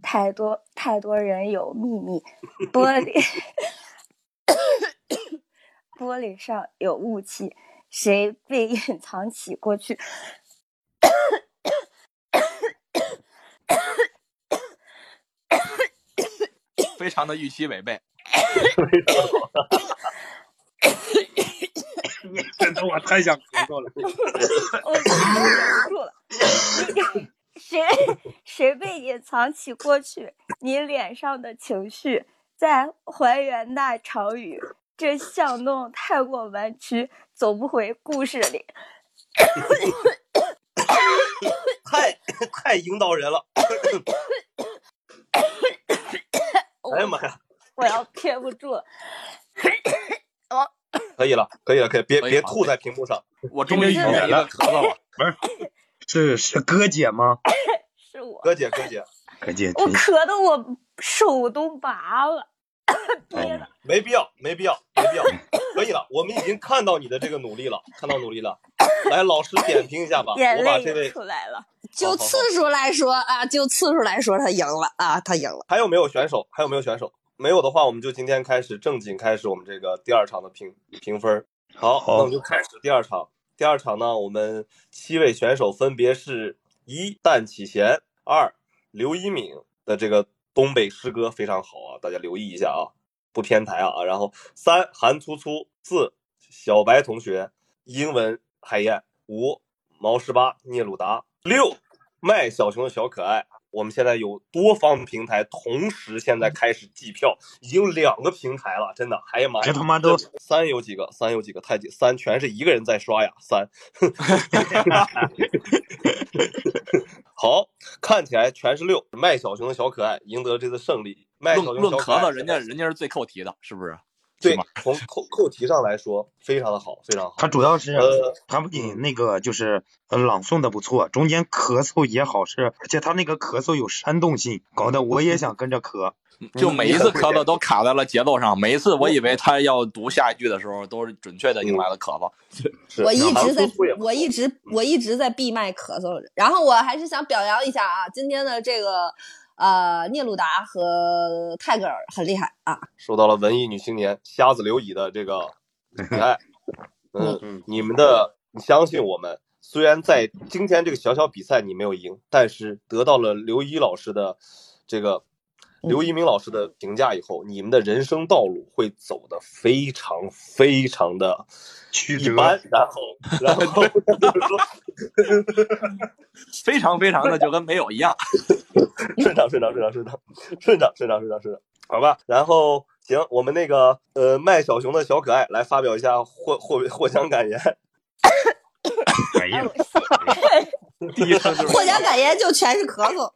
太多太多人有秘密，玻璃玻璃上有雾气，谁被隐藏起过去？非常的预期违背。真的我太想咳嗽了。我忍不住了。你谁 谁被隐藏起过去？你脸上的情绪在还原那场雨。这巷弄太过弯曲，走不回故事里。太太引导人了。哎呀妈呀！我要憋不住了。我可以了，可以了，可以，别可以好别吐在屏幕上。我终于遇见一个咳嗽了。不是，是是哥姐吗？是我，哥姐，哥姐，哥姐，我咳的我手都麻了。没必要，没必要，没必要。可以了，我们已经看到你的这个努力了，看到努力了。来，老师点评一下吧。眼泪也我把这位出来了。就次数来说啊，就次数来说，他赢了啊，他赢了。还有没有选手？还有没有选手？没有的话，我们就今天开始正经开始我们这个第二场的评评分。好，好那我们就开始第二场。第二场呢，我们七位选手分别是一蛋启贤，二刘一敏的这个东北诗歌非常好啊，大家留意一下啊，不偏台啊。然后三韩粗粗，四小白同学，英文海燕，五毛十八聂鲁达，六麦小熊的小可爱。我们现在有多方平台同时现在开始计票，已经有两个平台了，真的，哎呀妈呀！这他妈都三有几个？三有几个？太几？三全是一个人在刷呀！三，好，看起来全是六。麦小熊的小可爱赢得这次胜利。麦小论熊小可爱论咳嗽，人家人家是最扣题的，是不是？对从扣扣题上来说非常的好，非常好。他主要是呃他不仅那个就是呃朗诵的不错，中间咳嗽也好是，而且他那个咳嗽有煽动性，搞得我也想跟着咳。就每一次咳嗽都卡在了节奏上，每一次我以为他要读下一句的时候，都是准确的迎来了咳嗽。是 我一直在我一直我一直在闭麦咳嗽着。然后我还是想表扬一下啊，今天的这个呃聂鲁达和泰戈尔很厉害啊。受到了文艺女青年瞎子刘乙的这个喜爱。嗯，你们的，你相信我们，虽然在今天这个小小比赛你没有赢，但是得到了刘一老师的这个刘一鸣老师的评价以后，你们的人生道路会走得非常非常的曲折一般，然后 然后就是说非常非常的就跟没有一样。顺畅顺畅顺畅顺畅顺畅顺畅顺畅顺畅，好吧。然后行，我们那个呃卖小熊的小可爱来发表一下获获获奖感言。哎呀，第一声就是获奖感言就全是咳嗽。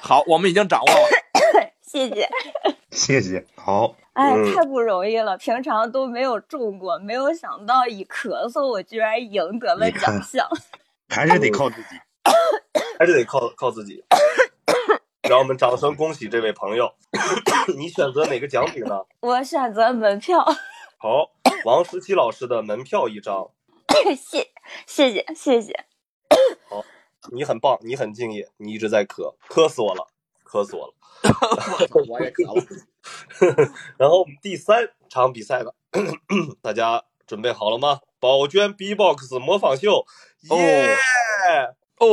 好，我们已经掌握了。谢谢。谢谢。好，哎，嗯太不容易了，平常都没有中过，没有想到以咳嗽我居然赢得了奖项。还是得靠自己。还是得靠靠自己。让我们掌声恭喜这位朋友。你选择哪个奖品呢？我选择门票，好，王十七老师的门票一张。谢谢谢谢谢。好，你很棒，你很敬业，你一直在咳，咳死我了，咳死我了。我也咳了。然后我们第三场比赛了 大家准备好了吗？宝娟 B-box 模仿秀，耶！哦，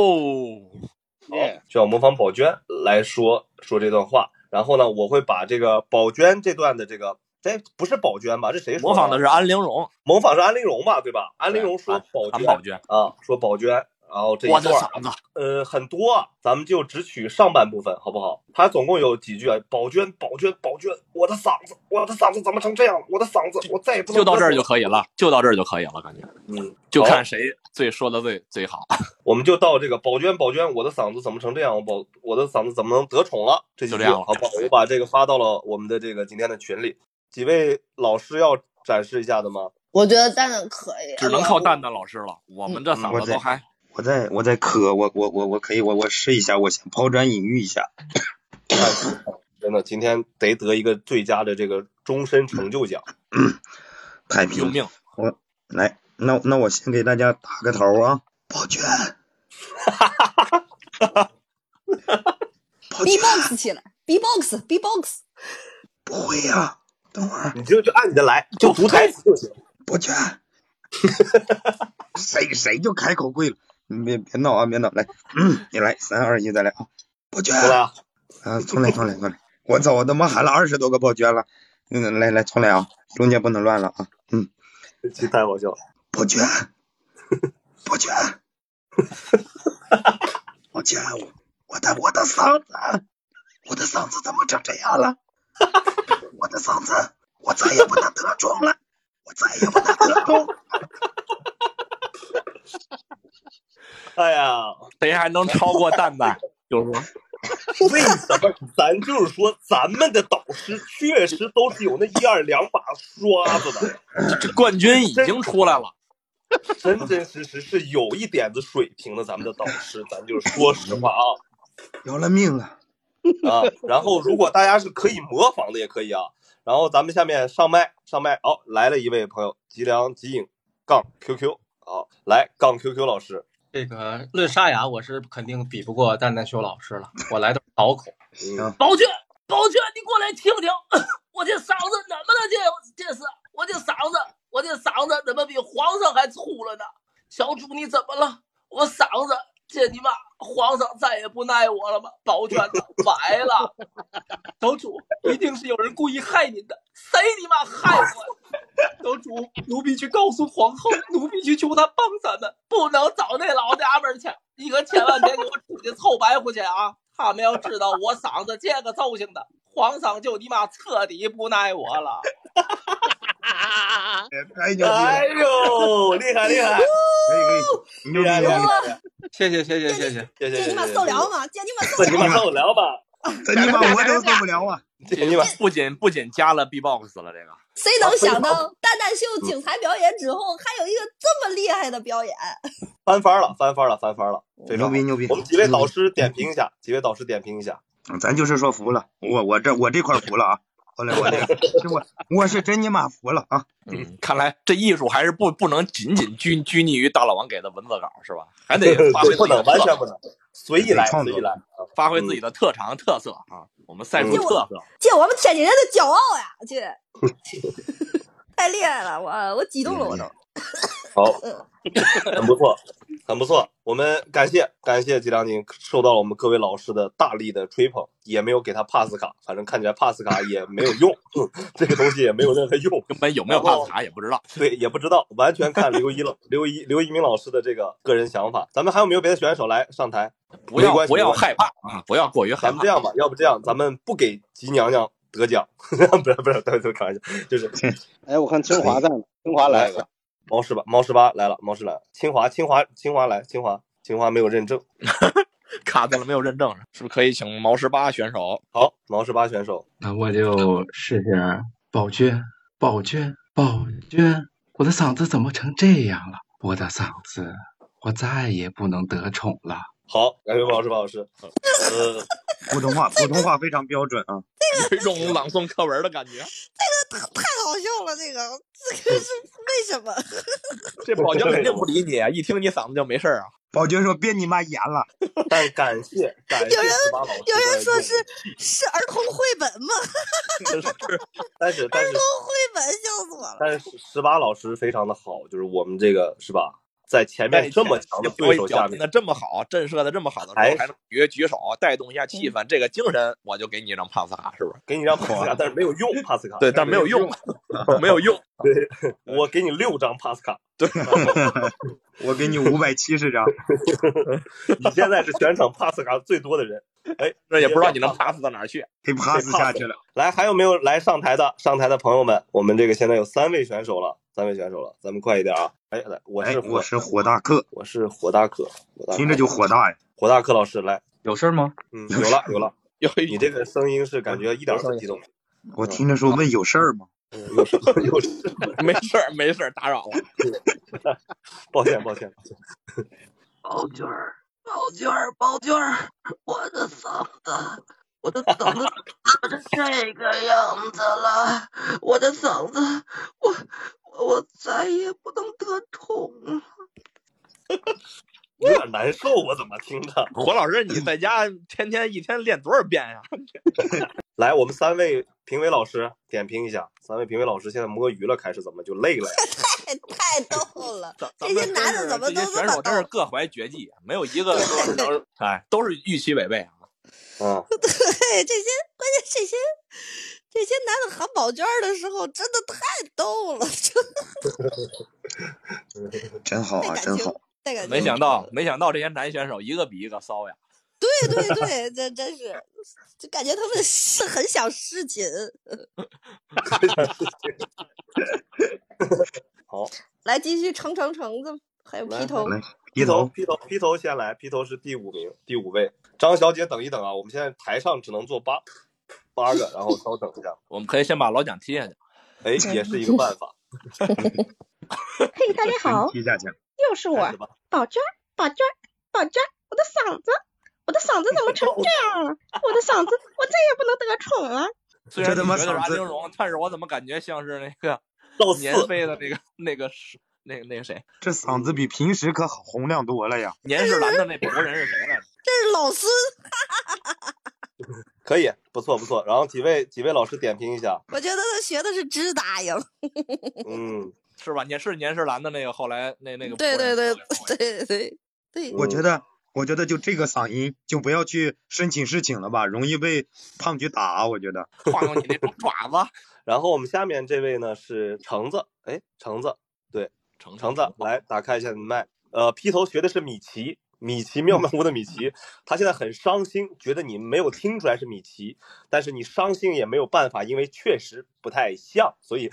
好，就要模仿宝娟来说说这段话。然后呢，我会把这个宝娟这段的这个，这不是宝娟吧？这谁说模仿的是安陵容，模仿是安陵容吧？对吧？安陵容说宝娟，韩宝娟啊，说宝娟。然后这一我的段嗓子，呃，很多啊，咱们就只取上半部分，好不好？它总共有几句啊？宝娟，宝娟，宝娟，我的嗓子，我的嗓子怎么成这样了？我的嗓子，我再也不能就到这儿就可以了，就到这儿就可以了，感觉嗯，就看谁最说的最最好。我们就到这个宝娟，宝娟，我的嗓子怎么成这样？我宝，我的嗓子怎么能得宠了？这就这样了好不好？我把这个发到了我们的这个今天的群里。几位老师要展示一下的吗？我觉得蛋蛋可以，只能靠蛋蛋老师了，我们这嗓子都还我在我在磕，我我我我可以，我我试一下，我先抛砖引玉一下。真的，今天得得一个最佳的这个终身成就奖。太平救命！我来，那那我先给大家打个头啊，宝娟，B-box 起来，B-box B-box，不会呀、等会儿你就就按你的来，就读台词就行。宝娟，谁谁就开口跪了？你别别闹啊，别闹，来，嗯，你来，三二一，再来啊，宝娟，啊！啊，重来，重来，重来！我操，我他妈喊了二十多个宝娟了，嗯，来来，重来啊，中间不能乱了啊，嗯，这太好笑了。宝娟，宝娟，宝娟，我我的我的嗓子，我的嗓子怎么成这样了？我的嗓子，我再也不能得宠了，我再也不能得宠。哎呀，谁还能超过蛋蛋？就是说，为什么？咱就是说，咱们的导师确实都是有那一二两把刷子的，这冠军已经出来了。真真实实是有一点子水平的。咱们的导师，咱就是说实话啊要了命了！啊。然后，如果大家是可以模仿的，也可以啊。然后咱们下面上麦上麦，哦、来了一位朋友，吉良吉影杠 QQ，好，来杠 QQ 老师，这个论沙哑，我是肯定比不过蛋蛋秀老师了。我来的倒口。嗯，宝娟，宝娟，你过来听听，我这嗓子怎么了？这这是我这嗓子，我这嗓子怎么比皇上还粗了呢？小主，你怎么了？我嗓子，这你妈皇上再也不耐我了吗？宝娟子白了！楼主，一定是有人故意害您的，谁你妈害我？楼主，奴婢去告诉皇后，奴婢去求她帮咱们，不能找那老娘们儿去。你可千万别给我出去凑白乎去啊！他们要知道我嗓子这个奏性的，皇上就你妈彻底不耐我了。太牛逼了！哎呦，厉害厉害，可以可以，牛逼牛逼！谢谢谢谢谢谢谢谢这你妈谢谢受了吗？这你妈受这你妈了吗？受得了吧？这你妈我都受不了啊！这你妈不仅不仅加了 B-box 了，这个谁能想到蛋蛋秀精彩表演之后，还有一个这么厉害的表演？翻番了，翻番了，翻番了，非常好牛逼牛逼！我们几位导师点评一下，几位导师点评一下。咱就是说服了，我我这我这块服了啊！后来我这个是我我是真你妈服了啊！嗯，看来这艺术还是不不能仅仅拘拘泥于大老王给的文字稿是吧？还得发挥自不能己的特完全不能，随意来创作随意来。发挥自己的特长特色啊！我们赛出嗯特色。这我们天津人的骄傲呀！这 太厉害了，我我激动了，我都。好，很不错，很不错。我们感谢感谢吉良宁受到了我们各位老师的大力的吹捧，也没有给他 pass 卡，反正看起来 pass 卡也没有用，这个东西也没有任何用，根本有没有 pass 卡也不知道。对，也不知道，完全看刘一了刘一刘一鸣老师的这个个人想法。咱们还有没有别的选手来上台？不要不要害怕啊！不要过于害怕咱们这。样吧，要不这样，咱们不给吉娘娘得奖，不是不是，对对，开玩笑，就是哎，我看清华在呢，清华来了。猫十八猫十八来了，猫十来了，清华清华清华来，清华清华没有认证，卡在了没有认证，是不是可以请毛十八选手？好，毛十八选手，那我就试试宝娟，宝娟，宝娟，我的嗓子怎么成这样了？我的嗓子，我再也不能得宠了。好，感谢毛十八老师，呃，普通话普通话非常标准啊！有一种朗诵课文的感觉。这个太好笑了，这个这个是为什么？这宝娟肯定不理你，啊一听你嗓子就没事儿啊。宝娟说：“别你妈严了。但感谢感谢有人十八老师，有人说是是儿童绘本吗？但是但是儿童绘本笑死我了。但是十八老师非常的好，就是我们这个是吧，在前面这么强的对手下面的，这么好，震慑的这么好的时候，还还能举举手带动一下嗯气氛，这个精神我就给你一张帕斯卡，是不是？给你一张帕斯卡，但是没有用帕斯卡，对，但是没有用，没有用。对，我给你六张帕斯卡，对，我给你五百七十张。你现在是全场帕斯卡最多的人，哎，这也不知道你能 pass 到哪儿去，给 pass 下去了。来，还有没有来上台的？上台的朋友们，我们这个现在有三位选手了，三位选手了，咱们快一点啊！哎，来，我是哎我是火大克，我是火大克，火大克听着就火大呀。火大克老师来，有事吗？嗯，有了有了，你这个声音是感觉一点儿都不激动，我听着说问有事儿吗？有事有事，没事儿没事儿，打扰了，抱歉抱歉。宝娟儿，宝娟儿，宝娟儿，我的嗓子，我的嗓子怎么成这个样子了？我的嗓子，我我我再也不能得宠了。有点难受，我怎么听着？火老师，你在家天天一天练多少遍呀？来，我们三位评委老师点评一下。三位评委老师现在摸鱼了，开始怎么就累了呀？太太逗了，这些男的怎么都这些选手真是各怀绝技，没有一个说是 能，哎，都是预期违背啊。嗯，对，这些关键这些这些男的喊宝娟的时候，真的太逗了，就真好啊，真好。没想到，没想到这些男选手一个比一个骚呀。对对对，这真是，就感觉他们是很想侍寝。好，来继续橙橙橙子，还有披头。披头，披头，披头先来，披头是第五名，第五位。张小姐，等一等啊，我们现在台上只能坐八八个，然后稍等一下。我们可以先把老蒋踢下去。哎，也是一个办法。嘿，大家好，踢下去。又是我，宝娟，宝娟，宝娟，我的嗓子，我的嗓子怎么成这样了？我的嗓子，我再也不能得宠了。虽然你觉得是安陵容，但是我怎么感觉像是那个年飞的那个那个是那个那个谁？这嗓子比平时可洪亮多了呀！年世兰的那国人是谁来着？这是老孙。可以，不错不错。然后几位几位老师点评一下。我觉得他学的是直答应。嗯，是吧？年是年世兰的那个，后来那那个。对对对对对对。我觉得，我觉得就这个嗓音，就不要去申请事情了吧，容易被胖菊打。我觉得。晃悠你那种爪子。然后我们下面这位呢是橙子，哎，橙子，对，橙橙子，来打开一下你麦。呃，披头学的是米奇。米奇妙妙屋的米奇，他现在很伤心，觉得你没有听出来是米奇，但是你伤心也没有办法，因为确实不太像，所以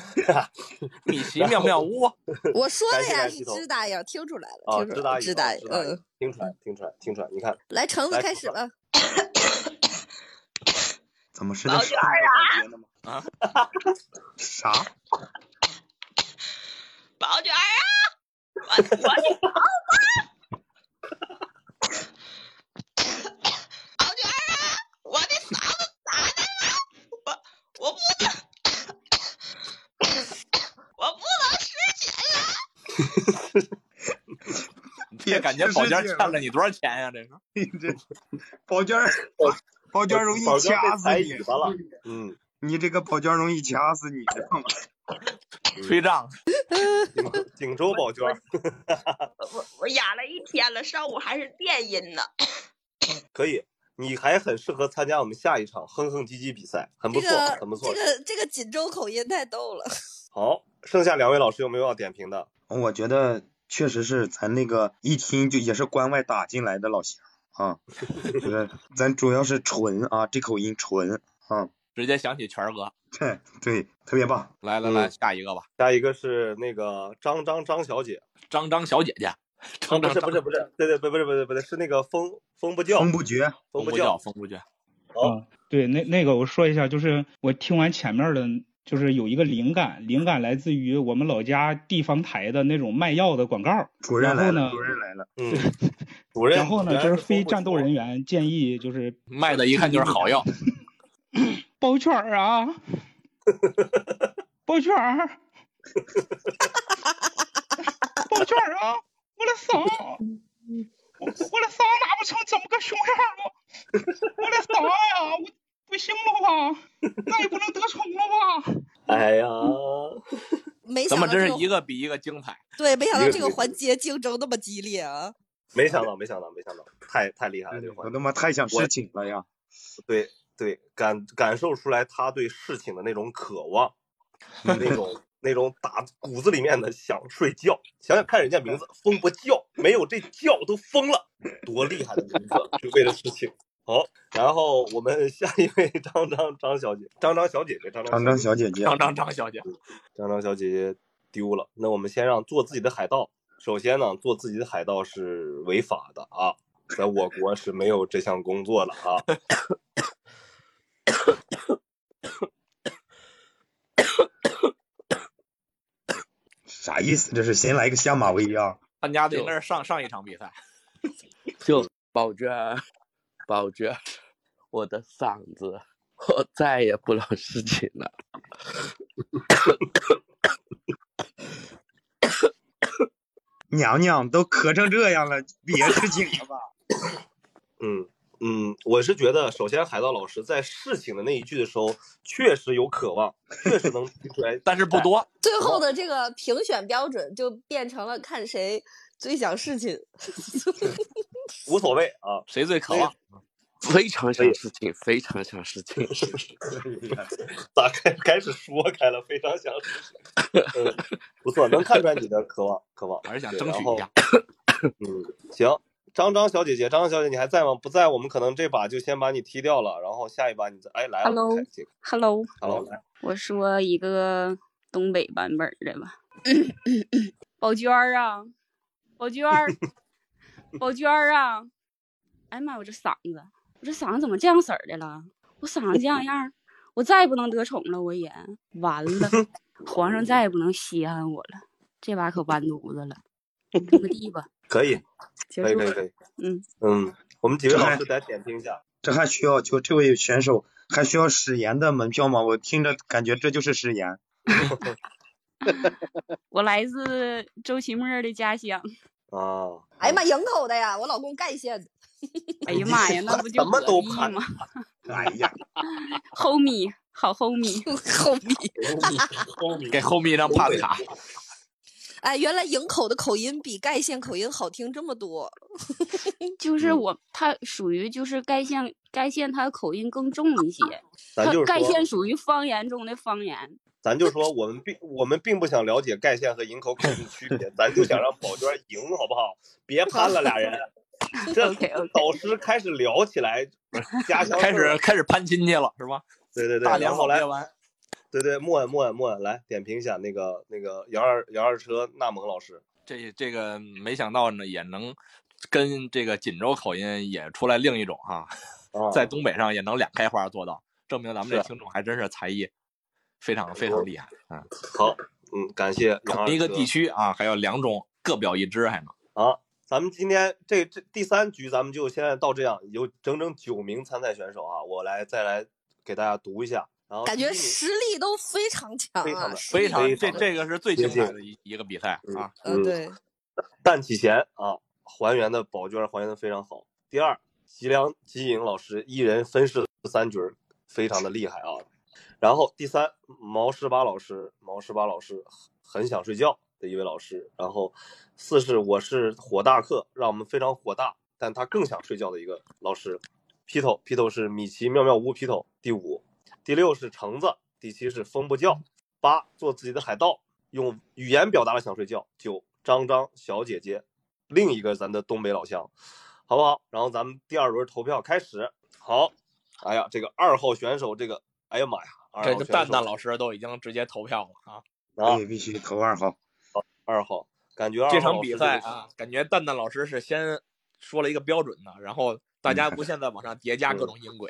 米奇妙妙屋，我说的呀是知答应，听出来了，啊，知道知答应，嗯，听出来，听出来，听出来，你看，来橙子开始了，怎么是在卷啊？啊？啥？宝卷啊！我我的嫂子。宝娟啊，我的嗓子咋的了？我我不能，我不能实现了。这感觉宝娟欠了你多少钱呀？这是，这宝娟，宝娟容易掐死你了。嗯，你这个宝娟容易掐死你，知道吗？吹账，锦州宝娟。我我哑了一天了，上午还是电音呢。可以，你还很适合参加我们下一场哼哼唧唧比赛，很不错，这个、很不错。这个这个锦州口音太逗了。好，剩下两位老师有没有要点评的？我觉得确实是咱那个一听就也是关外打进来的老乡啊，这个咱主要是纯啊，这口音纯啊。直接想起全哥，对对，特别棒。来来来，下一个吧。下一个是那个张张张小姐，张张小姐姐。张不是不是不是，对对不不是不是不是是那个风风不叫，风不绝，风不叫，风不绝。好，对，那那个我说一下，就是我听完前面的，就是有一个灵感，灵感来自于我们老家地方台的那种卖药的广告。主任来了，主任来了，嗯，主任。然后呢，就是非战斗人员建议就是卖的一看就是好药。包圈儿啊，包圈儿，包圈儿啊！我的嗓，我我的嗓哪不成这么个熊样吗？我的嗓呀，我不行了吧？那也不能得宠了吧？哎呀，没咱们真是一个比一个精彩。对，没想到这个环节竞争那么激烈啊！没想到，没想到，没想到，太太厉害了这个环节。我他妈太想我事情了呀！对对，感感受出来他对事情的那种渴望，那种那种打骨子里面的想睡觉。想想看人家名字疯不叫，没有这叫都疯了，多厉害的名字，就为了事情。好，然后我们下一位张张张小姐，张张小姐姐，张张张小姐姐，张张张小姐，张张小姐姐丢了。那我们先让做自己的海盗。首先呢，做自己的海盗是违法的啊，在我国是没有这项工作的啊。啥意思？这是先来个下马威啊！参加的应该是上上一场比赛。就宝娟，宝娟，我的嗓子，我再也不老事情了。娘娘都咳成这样了，别事情了吧？嗯嗯，我是觉得，首先海盗老师在事情的那一句的时候，确实有渴望，确实能提出来，但是不多。最后的这个评选标准就变成了看谁最想事情。无所谓啊，谁最渴望？非常想事情，非常想事情。咋开开始说开了？非常想事情，嗯，不错，能看出来你的渴望，渴望还是想对然后争取一下。嗯，行，张张小姐姐，张张小姐，你还在吗？不在，我们可能这把就先把你踢掉了，然后下一把你再，哎，来了 Hello 开这个 Hello，，Hello，我说一个东北版本的吧。宝娟儿啊，宝娟儿，宝娟儿啊！哎呀妈呀，我这嗓子，我这嗓子怎么这样式儿的了？我嗓子这样样，我再也不能得宠了，我也完了，皇上再也不能稀罕我了，这把可完犊子了。可以。可以可以可以，嗯，嗯，我们几位老师再点评一下，这还需要就这位选手还需要史岩的门票吗？我听着感觉这就是史岩。我来自周奇墨的家乡。啊，哎呀妈，营口的呀，我老公盖县的。哎呀妈呀，那不就什么隔壁都怕吗哎呀，？homie，好 homie，后面。给后面一张 pass 卡。哎，原来营口的口音比盖县口音好听这么多。就是我，他属于就是盖县，盖县他口音更重一些，咱就是盖县属于方言中的方言。咱就说我们并我们并不想了解盖县和营口口音区别，咱就想让宝娟赢，好不好？别攀了，俩人。这导师开始聊起来家乡开始开始攀亲戚了，是吧？对对对，大连然后来对对，莫恩莫恩莫恩来点评一下那个那个杨二杨二车纳蒙老师。这这个没想到呢，也能跟这个锦州口音也出来另一种哈、啊在东北上也能两开花做到，证明咱们这是听众还真是才艺非常非常厉害啊！好，嗯，感谢同一个地区啊，还有两种各表一枝，还能啊。咱们今天这这第三局，咱们就现在到这样，有整整九名参赛选手啊，我来再来给大家读一下。然后感觉实力都非常强啊，非常的非常这这个是最精彩的一一个比赛啊！嗯，对，蛋启贤啊，还原的宝娟还原的非常好。第二，吉良吉影老师一人分饰三角，非常的厉害啊。然后第三，毛十八老师，毛十八老师很想睡觉的一位老师。然后四是我是火大课，让我们非常火大，但他更想睡觉的一个老师。Pito Pito 是米奇妙妙屋 Pito 第五，第六是橙子，第七是风不叫，八做自己的海盗，用语言表达了想睡觉。九张张小姐姐，另一个咱的东北老乡，好不好？然后咱们第二轮投票开始。好，哎呀，这个二号选手，这个，哎呀妈呀，这个蛋蛋老师都已经直接投票了啊！必须投二号。二号，感觉二号这场比赛啊，感觉蛋蛋老师是先说了一个标准的，然后大家不限在往上叠加各种音轨、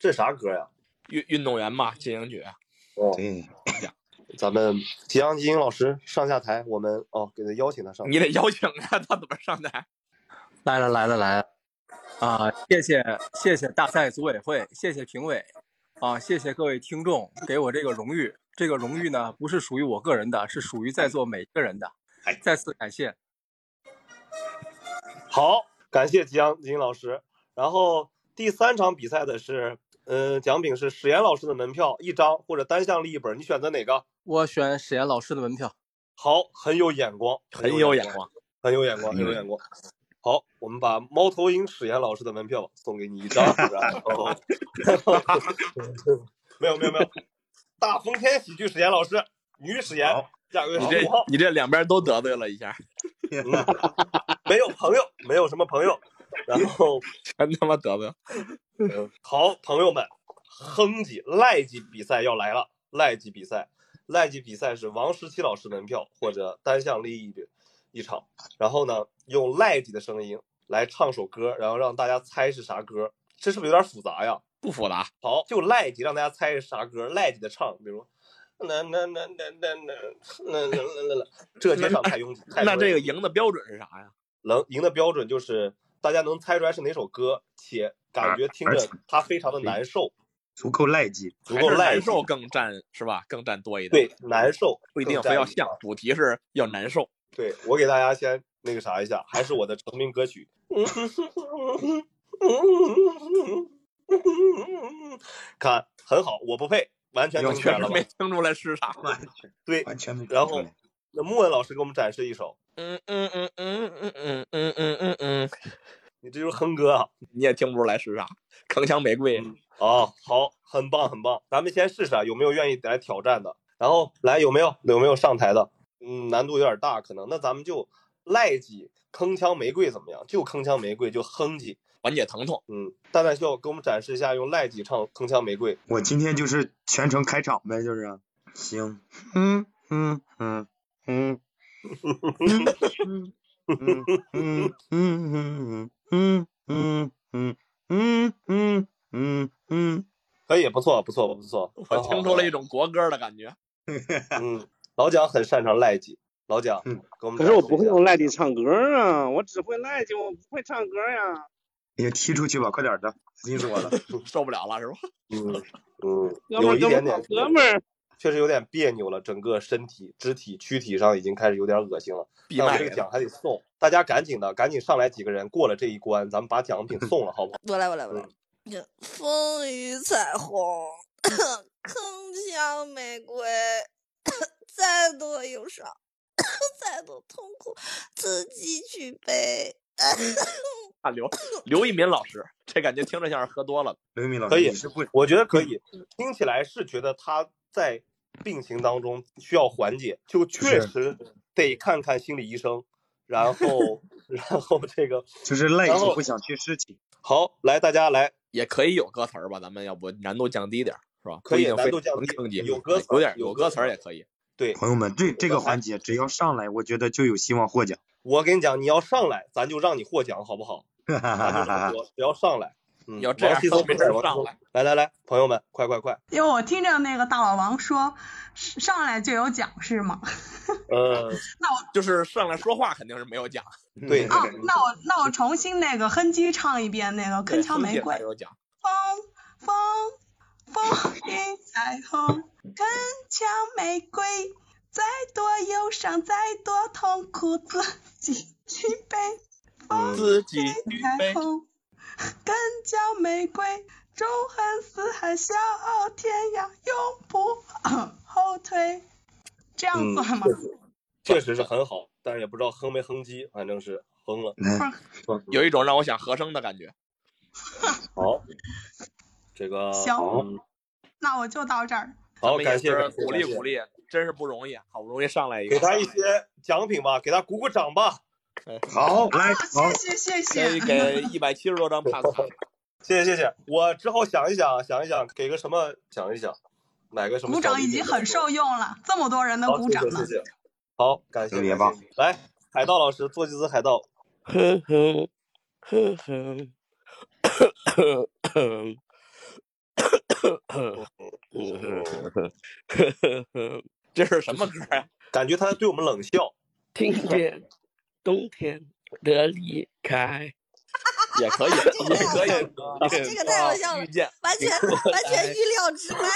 这啥歌呀？运运动员嘛，进行曲。哦，对，咱们吉阳金英老师上下台，我们哦给他邀请他上台。你得邀请他，他怎么上台？来了来了来了，啊，谢谢谢谢大赛组委会，谢谢评委，啊，谢谢各位听众给我这个荣誉。这个荣誉呢，不是属于我个人的，是属于在座每一个人的。再次感谢。好，感谢吉阳吉英老师。然后第三场比赛的是，呃，奖品是史岩老师的门票一张或者单向立一本，你选择哪个？我选史岩老师的门票。好，很有眼光，很有眼光，很有眼光，很有眼光。好，我们把猫头鹰史岩老师的门票送给你一张，没有没有没有，大风天喜剧史岩老师，女史岩，下个月你这十五号，你这两边都得罪了一下，嗯没有朋友，没有什么朋友，然后全他妈得罪了。嗯，好，朋友们，哼唧赖级比赛要来了，赖级比赛，赖级比赛是王十七老师门票或者单向立一一场，然后呢，用赖级的声音来唱首歌，然后让大家猜是啥歌，这是不是有点复杂呀？不复杂，好，就赖级让大家猜是啥歌，赖级的唱，比如。那那那那那那那那那那，这街上太拥挤。太 那这个赢的标准是啥呀？能赢的标准就是大家能猜出来是哪首歌，且感觉听着它非常的难受，足够赖叽，足够赖记。难受更占是吧？更占多一点。对，难受不一定非要像，主题是要难受。对我给大家先那个啥一下，还是我的成名歌曲。看很好，我不配，完全能出来了吧没？听出来是啥。对，完全没然后那莫文老师给我们展示一首，嗯嗯嗯嗯嗯嗯嗯嗯嗯嗯，你这就是哼歌啊！你也听不出来是啥。铿锵玫瑰，哦，好，很棒很棒，咱们先试试啊，有没有愿意来挑战的？然后来有没有有没有上台的？嗯，难度有点大，可能那咱们就赖几铿锵玫瑰怎么样？就铿锵玫瑰就哼几，缓解疼痛。嗯，蛋蛋秀给我们展示一下用赖几唱铿锵玫瑰。我今天就是全程开场呗，就是行，嗯嗯嗯嗯嗯嗯嗯嗯嗯嗯嗯嗯嗯嗯嗯嗯，可以，不错不错不错，我听出了一种国歌的感觉。嗯，老蒋很擅长赖叽，老蒋，嗯，可是我不会用赖叽唱歌啊，我只会赖叽，我不会唱歌呀。你就踢出去吧，快点的，急死我了。受不了了是吧？嗯嗯，哥们儿有一点点，哥们儿，确实有点别扭了，整个身体、肢体、躯体上已经开始有点恶心了。闭麦给他但我这个奖还得送，大家赶紧的，赶紧上来几个人过了这一关，咱们把奖品送了，好不好？我来，我来，我来。这风雨彩虹，铿锵玫瑰，再多忧伤，再多痛苦，自己去背。啊，刘刘一民老师，这感觉听着像是喝多了。刘一鸣老师可以我觉得可以，听起来是觉得他在病情当中需要缓解，就确实得看看心理医生，然后 然后这个就是赖然后几不想去事情。好，来大家来，也可以有歌词儿吧，咱们要不难度降低点儿是吧？可以难度降低有歌词儿有点有有歌歌词儿也可以。对，朋友们，这这个环节只要上来，我觉得就有希望获奖。我跟你讲，你要上来，咱就让你获奖，好不好？哈哈咱就这么哈哈！说，只要上来，嗯，要这样王西松没事儿王西松上来，来来来，朋友们，快快快，因为我听着那个大老王说，上来就有奖是吗？呃，就是上来说话肯定是没有奖，对，哦，那我那我重新那个哼唧唱一遍那个铿锵玫瑰。有奖。风风风雨彩虹，铿锵玫瑰，再多忧伤，再多痛苦，自己去背。风自己雨彩虹，铿锵玫瑰，纵横四海，笑傲天涯，永不后退。这样嗯，算吗？确实确实是很好，但是也不知道哼没哼唧，反正是哼了。有一种让我想和声的感觉。好，这个行嗯那我就到这儿。好，感谢鼓励鼓励，真是不容易，好不容易上来一个，给他一些奖品吧，给他鼓鼓掌吧。好，来，好，谢谢谢可以谢。给一百七十多张 pass 卡。谢谢谢谢，我只好想一想，想一想，给个什么想一想，买个什么鼓掌已经很受用了，这么多人的，鼓掌呢谢谢谢。谢。好，感谢特别棒。来，海盗老师做几次海盗。哼哼哼哼哼哼哼这是什么歌呀、感觉他在对我们冷笑。听见冬天的离开，也可以，也可以。这个太好笑了，完全 完全预料之外。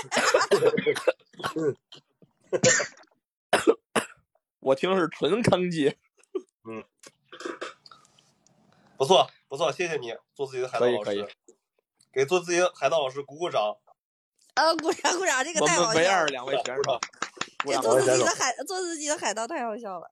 我听是纯坑机。嗯，不错不错，谢谢你，做自己的海盗老可以可以师，给做自己的海盗老师鼓鼓掌。啊，鼓掌鼓掌，这个我太好笑了们唯二。两位选手，做自己的海做自己的海盗太好笑了。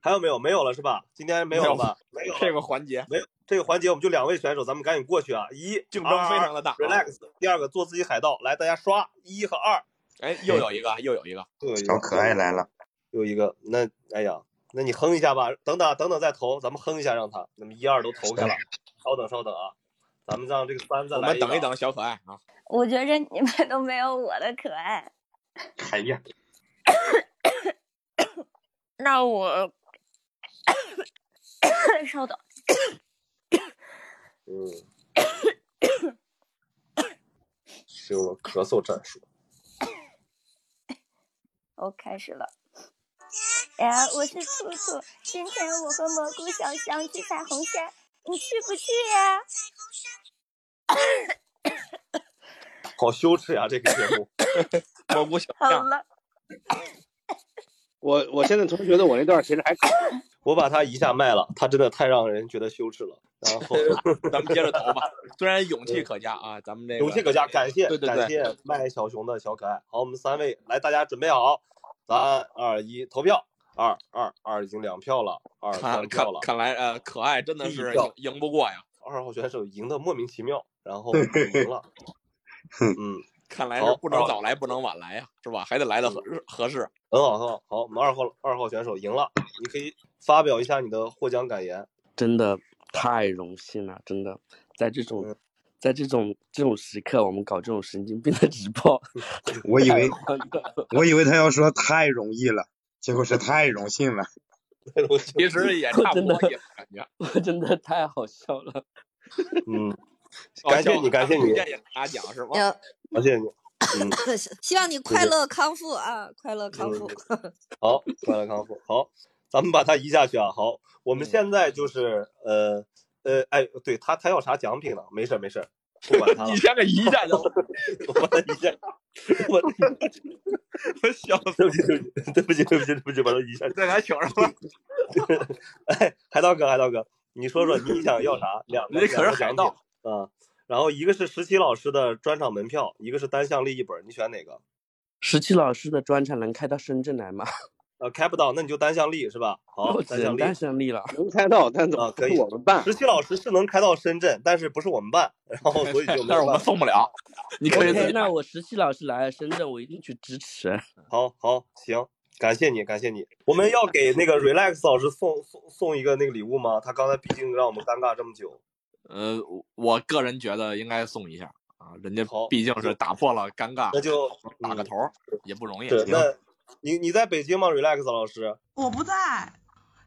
还有没有？没有了是吧？今天没有了吧？没有了这个环节没有这个环节，我们就两位选手，咱们赶紧过去啊！一竞争非常的大啊 Relax，第二个做自己海盗，来大家刷一和二，哎，又有一个，又有一个，又有一个小可爱来了，又一个，那哎呀，那你哼一下吧，等等等等再投，咱们哼一下让他，那么一二都投开了，稍等稍等啊，咱们让这个三再来们等一等，小可爱啊。我觉着你们都没有我的可爱。哎呀，那我 稍等，嗯，使用了咳嗽战术。我开始了。呀，我是兔兔，今天我和蘑菇小象去彩虹山，你去不去呀？好羞耻呀、这个节目。蘑菇小好了，我我现在突然觉得我那段其实还可以。我把他一下卖了，他真的太让人觉得羞耻了。然后 咱们接着投吧。虽然勇气可嘉啊，咱们这个勇气可嘉，感谢对对对感谢卖小熊的小可爱。好，我们三位来，大家准备好，三二一，投票。二二二已经两票了，二看看三票了。看来呃，可爱真的是票赢赢不过呀。二号选手赢得莫名其妙，然后赢了。嗯，看来是不能早来，不能晚来呀，是吧？还得来的合合适。很好，很好，好，我们二号二号选手赢了，你可以发表一下你的获奖感言。真的太荣幸了，真的，在这嗯种，在这种这种时刻，我们搞这种神经病的直播，我以为我以为他要说太容易了，结果是太荣幸了。其实也 真的差不多，也感觉。我真的太好笑了。嗯，哦 感谢你，感谢你，拿奖是吗？要 感谢你。嗯，希望你快乐康复啊，快乐康复。好，快乐康复。好，咱们把它移下去啊。好，我嗯们现在就是呃呃，哎，对他他要啥奖品呢？没事没事，不管他了你。先给移下去了，我把它移下去，我我笑死对不起对不起对不起对不起对不起，把它移下去。再来请上吧。哎，海盗哥海盗哥，你说说你想要啥？两个你可是海盗啊。然后一个是十七老师的专场门票，一个是单向力一本，你选哪个？十七老师的专场能开到深圳来吗？呃，开不到，那你就单向力是吧？好，我只能单向力单向力了。能开到，但怎啊，么可以。是我们办？十七老师是能开到深圳，但是不是我们办，然后所以就 没但是我们。送不了，你可以 OK，己那我十七老师来深圳，我一定去支持。好好行，感谢你，感谢你。我们要给那个 Relax 老师送送送一个那个礼物吗？他刚才毕竟让我们尴尬这么久。呃，我个人觉得应该送一下啊，人家毕竟是打破了尴尬，那就打个嗯头儿也不容易。对那，你你在北京吗？Relax 老师？我不在，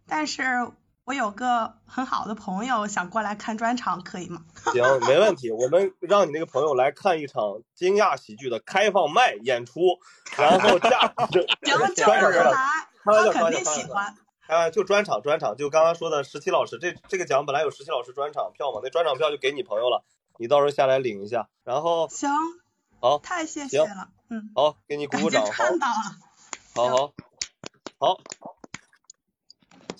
但是我有个很好的朋友想过来看专场，可以吗？行，没问题。我们让你那个朋友来看一场惊讶喜剧的开放麦演出，然后价值行，就专场让他来，他肯定喜欢。啊，就专场专场，就刚刚说的十七老师，这这个奖本来有十七老师专场票嘛，那专场票就给你朋友了，你到时候下来领一下。然后行，好，太谢谢了，嗯，好，给你鼓鼓掌，好，看到了。好好好，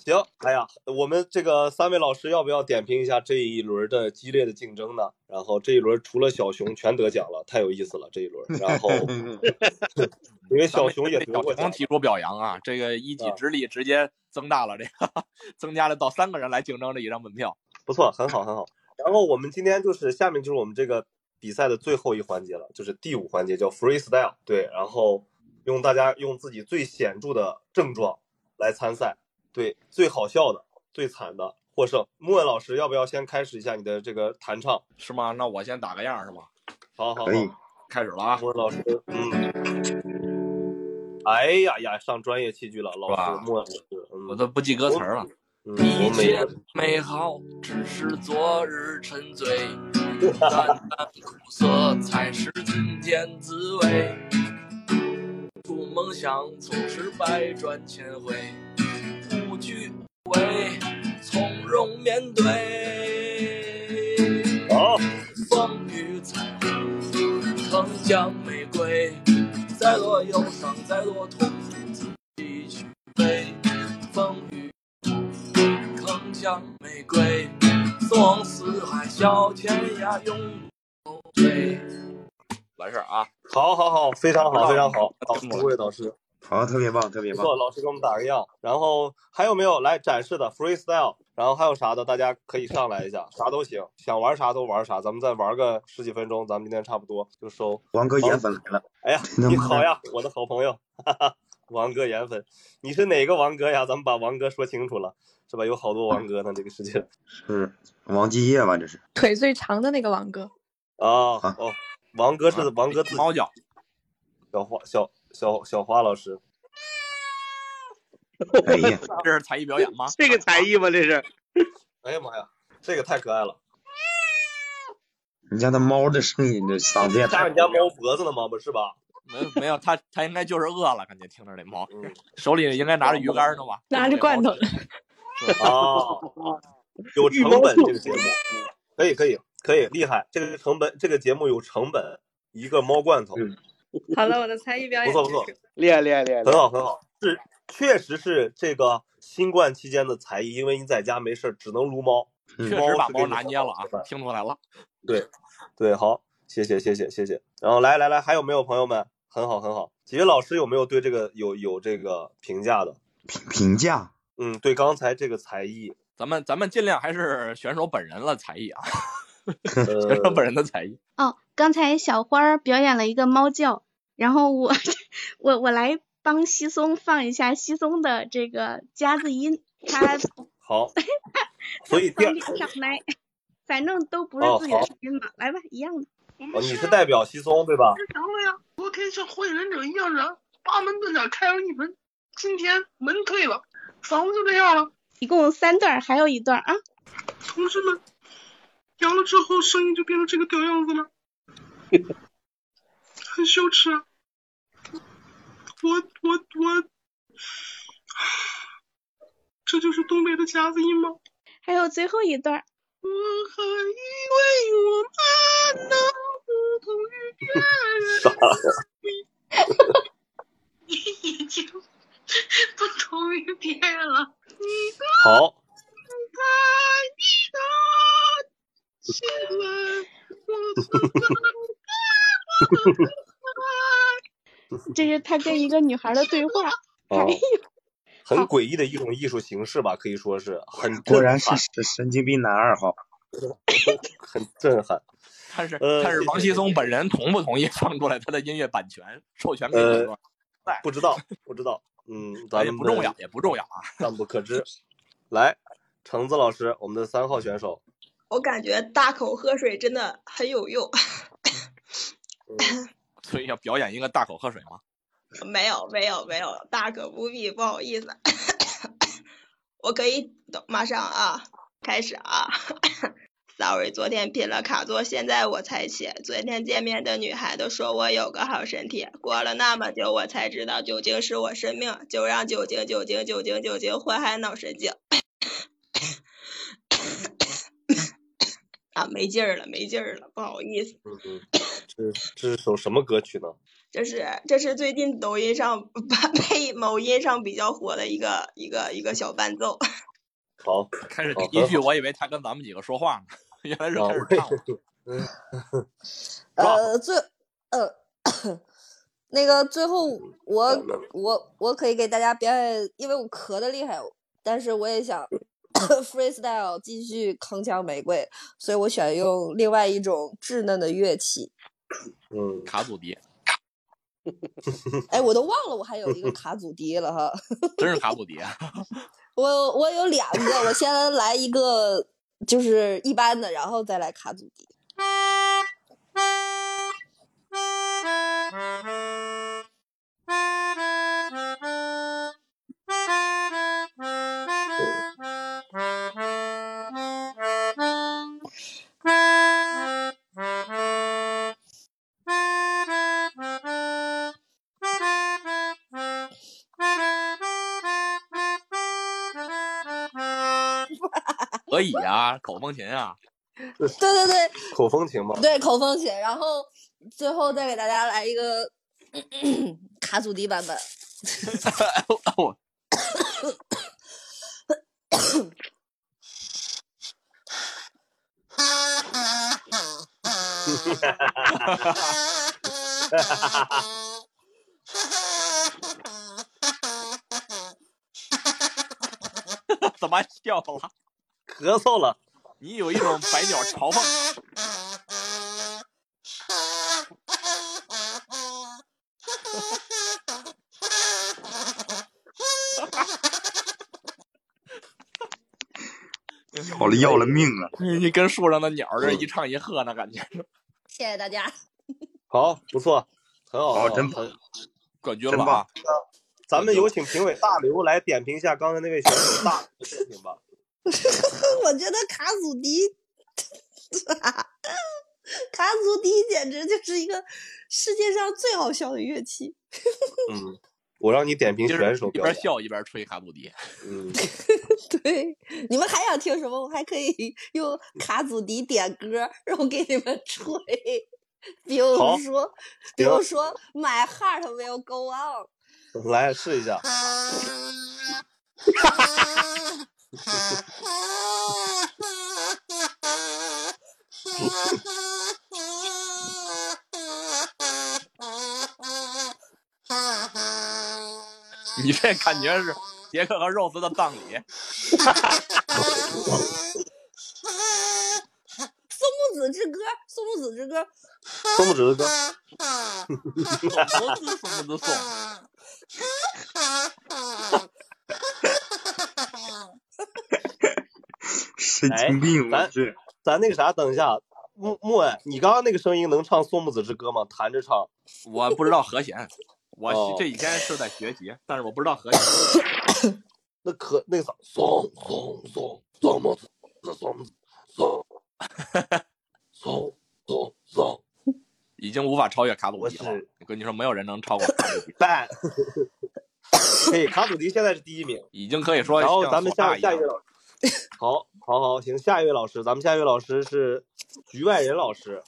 行，哎呀，我们这个三位老师要不要点评一下这一轮的激烈的竞争呢？然后这一轮除了小熊全得奖了，太有意思了这一轮。然后 因为小熊也得过奖提出表扬啊，这个一己之力直接增大了这个，增加了到三个人来竞争这一张门票。不错，很好很好。然后我们今天就是下面就是我们这个比赛的最后一环节了，就是第五环节叫 freestyle。对，然后用大家用自己最显著的症状来参赛，对，最好笑的、最惨的获胜。莫文老师，要不要先开始一下你的这个弹唱？是吗？那我先打个样儿是吗？好好好开始了啊！莫文老师，嗯，哎呀呀，上专业器具了，老师，莫文老师，嗯，我都不记歌词了。嗯，一切美好只是昨日沉醉，淡淡苦涩才是今天滋味。逐梦想总是百转千回，不惧无畏，从容面对。好，风雨彩虹，铿锵玫瑰，再多忧伤，再多痛苦，自己去背。风雨铿锵玫瑰，纵横四海，笑天涯，永不后退。完事儿啊！好好好，非常好，非常好，好，听过诸位导师，好，特别棒，特别棒。不错，老师给我们打个样。然后还有没有来展示的 freestyle？然后还有啥的，大家可以上来一下，啥都行，想玩啥都玩啥。咱们再玩个十几分钟，咱们今天差不多就收。王哥颜粉来了，哎呀，你好呀，我的好朋友，哈哈，王哥颜粉，你是哪个王哥呀？咱们把王哥说清楚了，是吧？有好多王哥呢，这个世界。是王继业吧？这是腿最长的那个王哥。啊哦，王哥是王哥自己猫脚，小花小小小花老师，哎呀，这是才艺表演吗？这个才艺吗？这是？哎呀妈呀，这个太可爱了！你家那猫的声音，这嗓子也太扎你家猫脖子了吗？不是吧？没有没有，它它应该就是饿了，感觉听着那猫，手里应该拿着鱼竿呢吧？拿着罐头。哦，有成本这个节目，可以可以可以，厉害！这个成本，这个节目有成本，一个猫罐头，好了，我的才艺表演不错不错，厉害厉害厉害，很好很好，是确实是这个新冠期间的才艺，因为你在家没事儿只能撸猫，确实把猫拿捏了啊，听出来了。对对，好，谢谢谢谢谢谢。然后来来来，还有没有朋友们？很好很好，几位老师有没有对这个有有这个评价的？评评价？嗯，对刚才这个才艺，咱们咱们尽量还是选手本人了才艺啊，呃选手本人的才艺。哦，刚才小花儿表演了一个猫叫，然后我 我我来帮西松放一下西松的这个夹子音，他好，所以第二放上来，反正都不是哦自己的好声音嘛，来吧，一样的。哦，你是代表西松对吧？想了呀，昨天像火影忍者一样的八门遁甲开了一门，今天门退了，房子就这样了。一共三段，还有一段啊。同志们，阳了之后声音就变成这个屌样子了，很羞耻啊！我我我，这就是东北的夹子音吗？还有最后一段。我还以为我们能不同于别人，啥呀？已经不同于别人了。你的好，在你的心门，我此刻我的 这是他跟一个女孩的对话。哦，很诡异的一种艺术形式吧，可以说是很果然是，神神经病男二号。很震撼。但是呃但是王熙松本人同不同意放出来他的音乐版权授权给呃这段？不知道，不知道，嗯，咱们也不重要，也不重要啊。暂不可知。来，橙子老师，我们的三号选手，我感觉大口喝水真的很有用。所以要表演一个大口喝水吗？没有没有没有，大可不必，不好意思。我可以马上啊，开始啊。Sorry，昨天拼了卡座，现在我才起。昨天见面的女孩都说我有个好身体，过了那么久，我才知道酒精是我生命，就让酒精酒精酒精酒精祸害脑神经。啊，没劲儿了，没劲儿了，不好意思。嗯嗯，这这是首什么歌曲呢？这是这是最近抖音上 配某音上比较火的一个一个一个小伴奏。好，开始好第一句，我以为他跟咱们几个说话呢，原来是啊开始唱了。嗯，呃，最呃，那个最后我我我可以给大家表演，因为我咳的厉害，但是我也想 freestyle 继续铿锵玫瑰，所以我选用另外一种稚嫩的乐器。嗯，卡祖笛，哎，我都忘了我还有一个卡祖笛了哈。真是卡祖笛啊！我我有两个，我先来一个就是一般的，然后再来卡祖笛。可以啊，口风琴啊，对对对口风琴嘛。对，口风琴。然后最后再给大家来一个 卡祖笛版本。怎么笑了？咳嗽了。你有一种百鸟朝凤。要了要了命了！你你跟树上的鸟这一唱一和，那感觉是。谢谢大家。好，不错，很好，好，真棒，冠军了啊！咱们有请评委大刘来点评一下刚才那位选手大刘的作品吧。我觉得卡祖笛，卡祖笛简直就是一个世界上最好笑的乐器。嗯，我让你点评选手，一边笑一边吹卡祖笛。嗯，对，你们还想听什么？我还可以用卡祖笛点歌，然后给你们吹。比如说，比如说，My heart will go on。来试一下。你这感觉是杰克和肉丝的葬礼。松木子之歌，松木子之歌，松木子之歌。松木子，松木子松。神经病！咱咱那个啥，等一下，木木哎，你刚刚那个声音能唱《松木子之歌》吗？弹着唱。我不知道和弦，我这几天是在学习，但是我不知道和弦。那可那个啥，松松松松木子，松木子松，松松松，已经无法超越卡祖笛了。我跟你说，没有人能超过卡。赞。可以，卡祖笛现在是第一名，已经可以说。然后咱们下下一位老师。好，好，好，行，下一位老师，咱们下一位老师是局外人老师。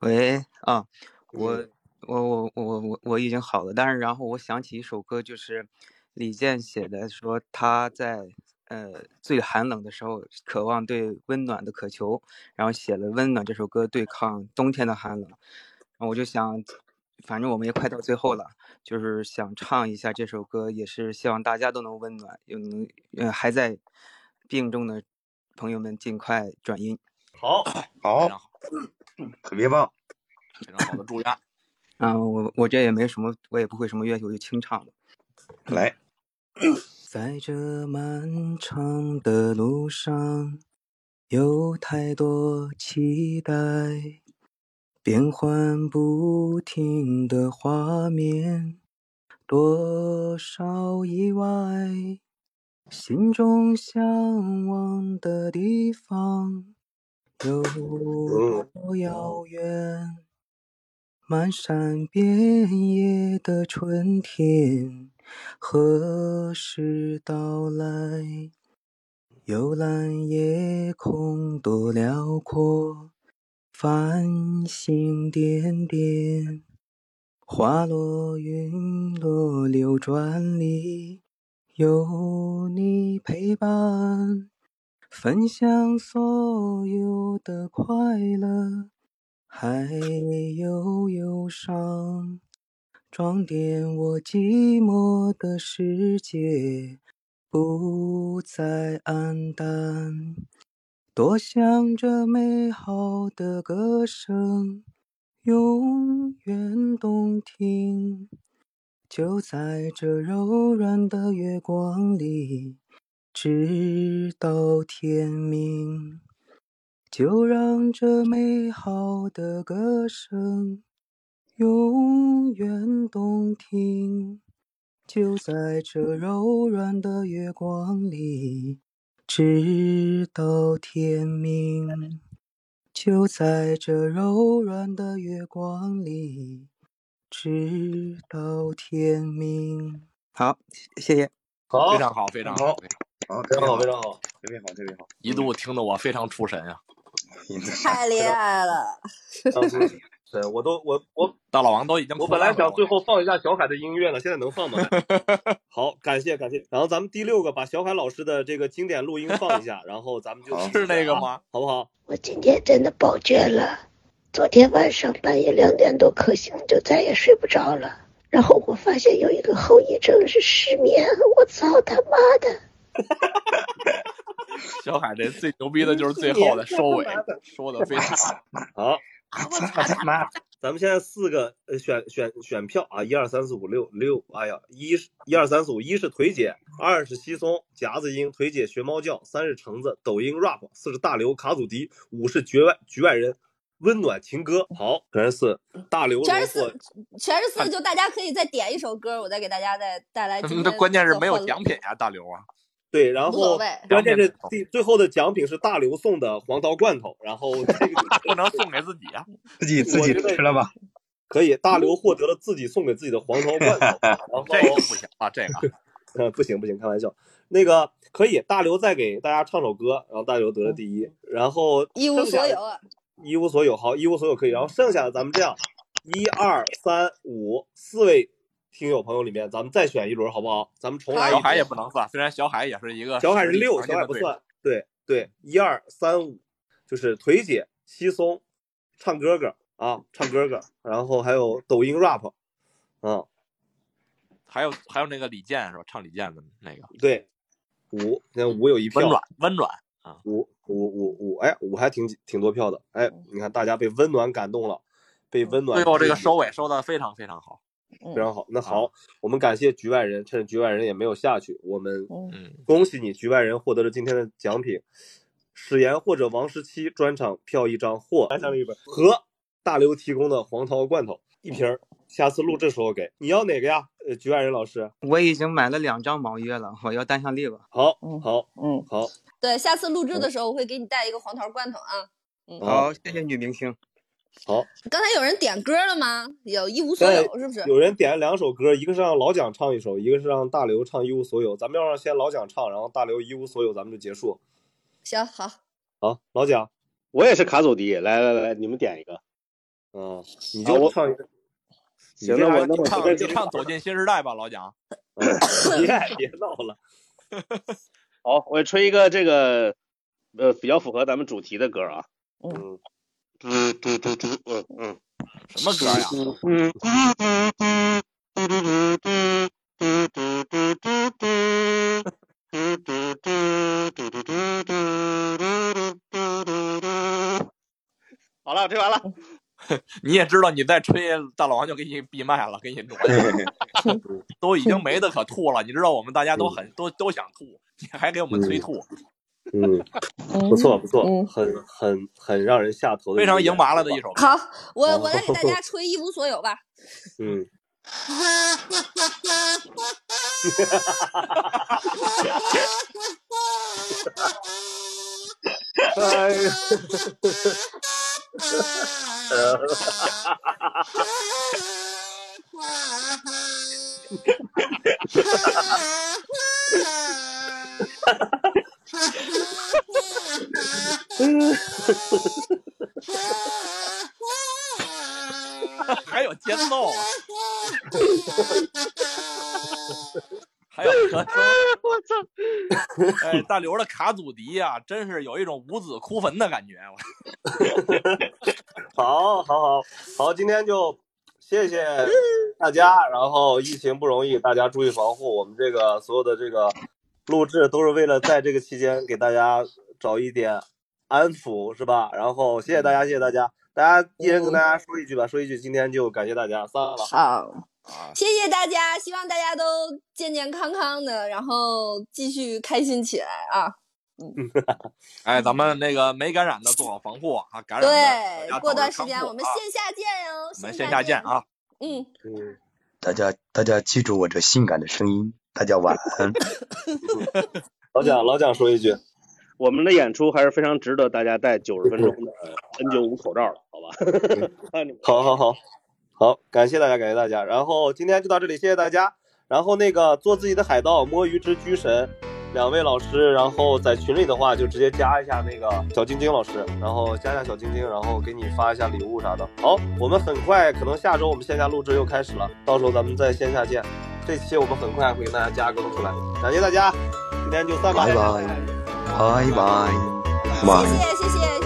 喂啊，我我我我我我已经好了，但是然后我想起一首歌，就是李健写的，说他在呃最寒冷的时候渴望对温暖的渴求，然后写了《温暖》这首歌对抗冬天的寒冷。然后我就想，反正我们也快到最后了，就是想唱一下这首歌，也是希望大家都能温暖，又能呃还在病中的朋友们尽快转阴。好，好，特别棒，非常好的祝愿。嗯，我我这也没什么，我也不会什么乐器，我就清唱了。来，在这漫长的路上，有太多期待，变幻不停的画面，多少意外，心中向往的地方有多遥远？漫山遍野的春天何时到来？幽蓝夜空多辽阔，繁星点点，花落云落流转里有你陪伴，分享所有的快乐。还有忧伤，装点我寂寞的世界，不再黯淡。多想这美好的歌声永远动听，就在这柔软的月光里，直到天明。就让这美好的歌声永远动听，就在这柔软的月光里，直到天明。就在这柔软的月光里，直到天明。好，谢谢。好，非常好，非常好。好，非常好，非常好，特别好，特别好。一度听得我非常出神啊！太厉害了！当初是，我都我我大老王都已经我本来想最后放一下小海的音乐呢，现在能放吗？好，感谢感谢。然后咱们第六个把小海老师的这个经典录音放一下，然后咱们就是那个吗？好不好？我今天真的饱倦了，昨天晚上半夜两点多可醒，就再也睡不着了。然后我发现有一个后遗症是失眠，我操他妈的！小海这最牛逼的就是最后的收尾，说的非常好。他妈！咱们现在四个呃选选选票啊，一二三四五六六，哎呀，一是一二三四五，一是腿姐，二是稀松夹子音，腿姐学猫叫，三是橙子抖音 rap，四是大刘卡祖笛，五是局外局外人温暖情歌。好，全是四，大刘全是四，全是四，就大家可以再点一首歌，我再给大家再带来 今天这关键是没有奖品呀，大刘啊！对，然后关键是第最后的奖品是大刘送的黄桃罐头，然后这个 不能送给自己啊，自己自己吃了吧。可以，大刘获得了自己送给自己的黄桃罐头，然后 这个不行啊，这个嗯不行不行，开玩笑。那个可以，大刘再给大家唱首歌，然后大刘得了第一，然后一无所有啊。一无所有，好，一无所有可以，然后剩下的咱们这样，一二三五四位听友朋友里面，咱们再选一轮好不好？咱们重来一小海也不能算，虽然小海也是一个小海是六，小海不算。对对，一二三五，就是腿姐、稀松、唱哥哥啊，唱哥哥，然后还有抖音 rap，嗯，还有还有那个李健是吧？唱李健的那个对，五，现在五有一票，温暖温暖啊，五五五五，哎，五还挺挺多票的，哎，你看大家被温暖感动了，被温暖最后这个收尾收的非常非常好。非常好。那好，我们感谢局外人，趁着局外人也没有下去，我们嗯恭喜你，局外人获得了今天的奖品，史岩或者王十七专场票一张或单向一本和大刘提供的黄桃罐头一瓶儿。下次录制时候给你要哪个呀？呃，局外人老师。我已经买了两张毛约了，我要单向力吧。好，好，嗯，好，对，下次录制的时候我会给你带一个黄桃罐头啊。嗯，好，谢谢女明星。好，刚才有人点歌了吗？有一无所有是不是？有人点了两首歌，一个是让老蒋唱一首，一个是让大刘唱《一无所有》。咱们要让先老蒋唱，然后大刘《一无所有》，咱们就结束。行，好，好，老蒋，我也是卡祖笛，来来来，你们点一个。嗯，你就唱一个。行，那我那我唱我随便你唱《走进新时代》吧，老蒋。别 别闹了。好，我吹一个这个呃比较符合咱们主题的歌啊。嗯。嘟嘟嘟嘟，嗯嗯。什么歌呀？嗯。好了，吹完了。你也知道，你再吹大老王就给你闭麦了，给你挪，都已经没得可吐了。你知道我们大家都很都都想吐，你还给我们催吐，嗯，不错不错，很很很让人下头的，非常赢麻了的一首。好，我我 来给大家吹一无所有吧。嗯。哈哈哈哈哈哈哎呀！还有节奏，还有和声。我操！哎，大刘的卡祖笛呀、真是有一种五子哭坟的感觉。好，好，好，好，今天就谢谢大家。然后疫情不容易，大家注意防护。我们这个所有的这个录制都是为了在这个期间给大家找一点安抚，是吧？然后谢谢大家，谢谢大家。大家一人跟大家说一句吧，说一句，今天就感谢大家，散了。好，谢谢大家，希望大家都健健康康的，然后继续开心起来啊！嗯 哎，咱们那个没感染的做好防护啊，感染的对，过段时间我们线下见哟，我们线下见啊！嗯，嗯，大家大家记住我这性感的声音，大家晚安。老蒋，老蒋说一句，我们的演出还是非常值得大家戴九十分钟的 N95 口罩的，好吧？好好好，好，感谢大家，感谢大家。然后今天就到这里，谢谢大家。然后那个做自己的海盗，摸鱼之居神，两位老师，然后在群里的话就直接加一下那个小晶晶老师，然后加一下小晶晶，然后给你发一下礼物啥的。好，我们很快，可能下周我们线下录制又开始了，到时候咱们在线下见。这期我们很快会给大家加更出来，感谢大家，今天就散吧，拜拜，拜拜，拜谢谢谢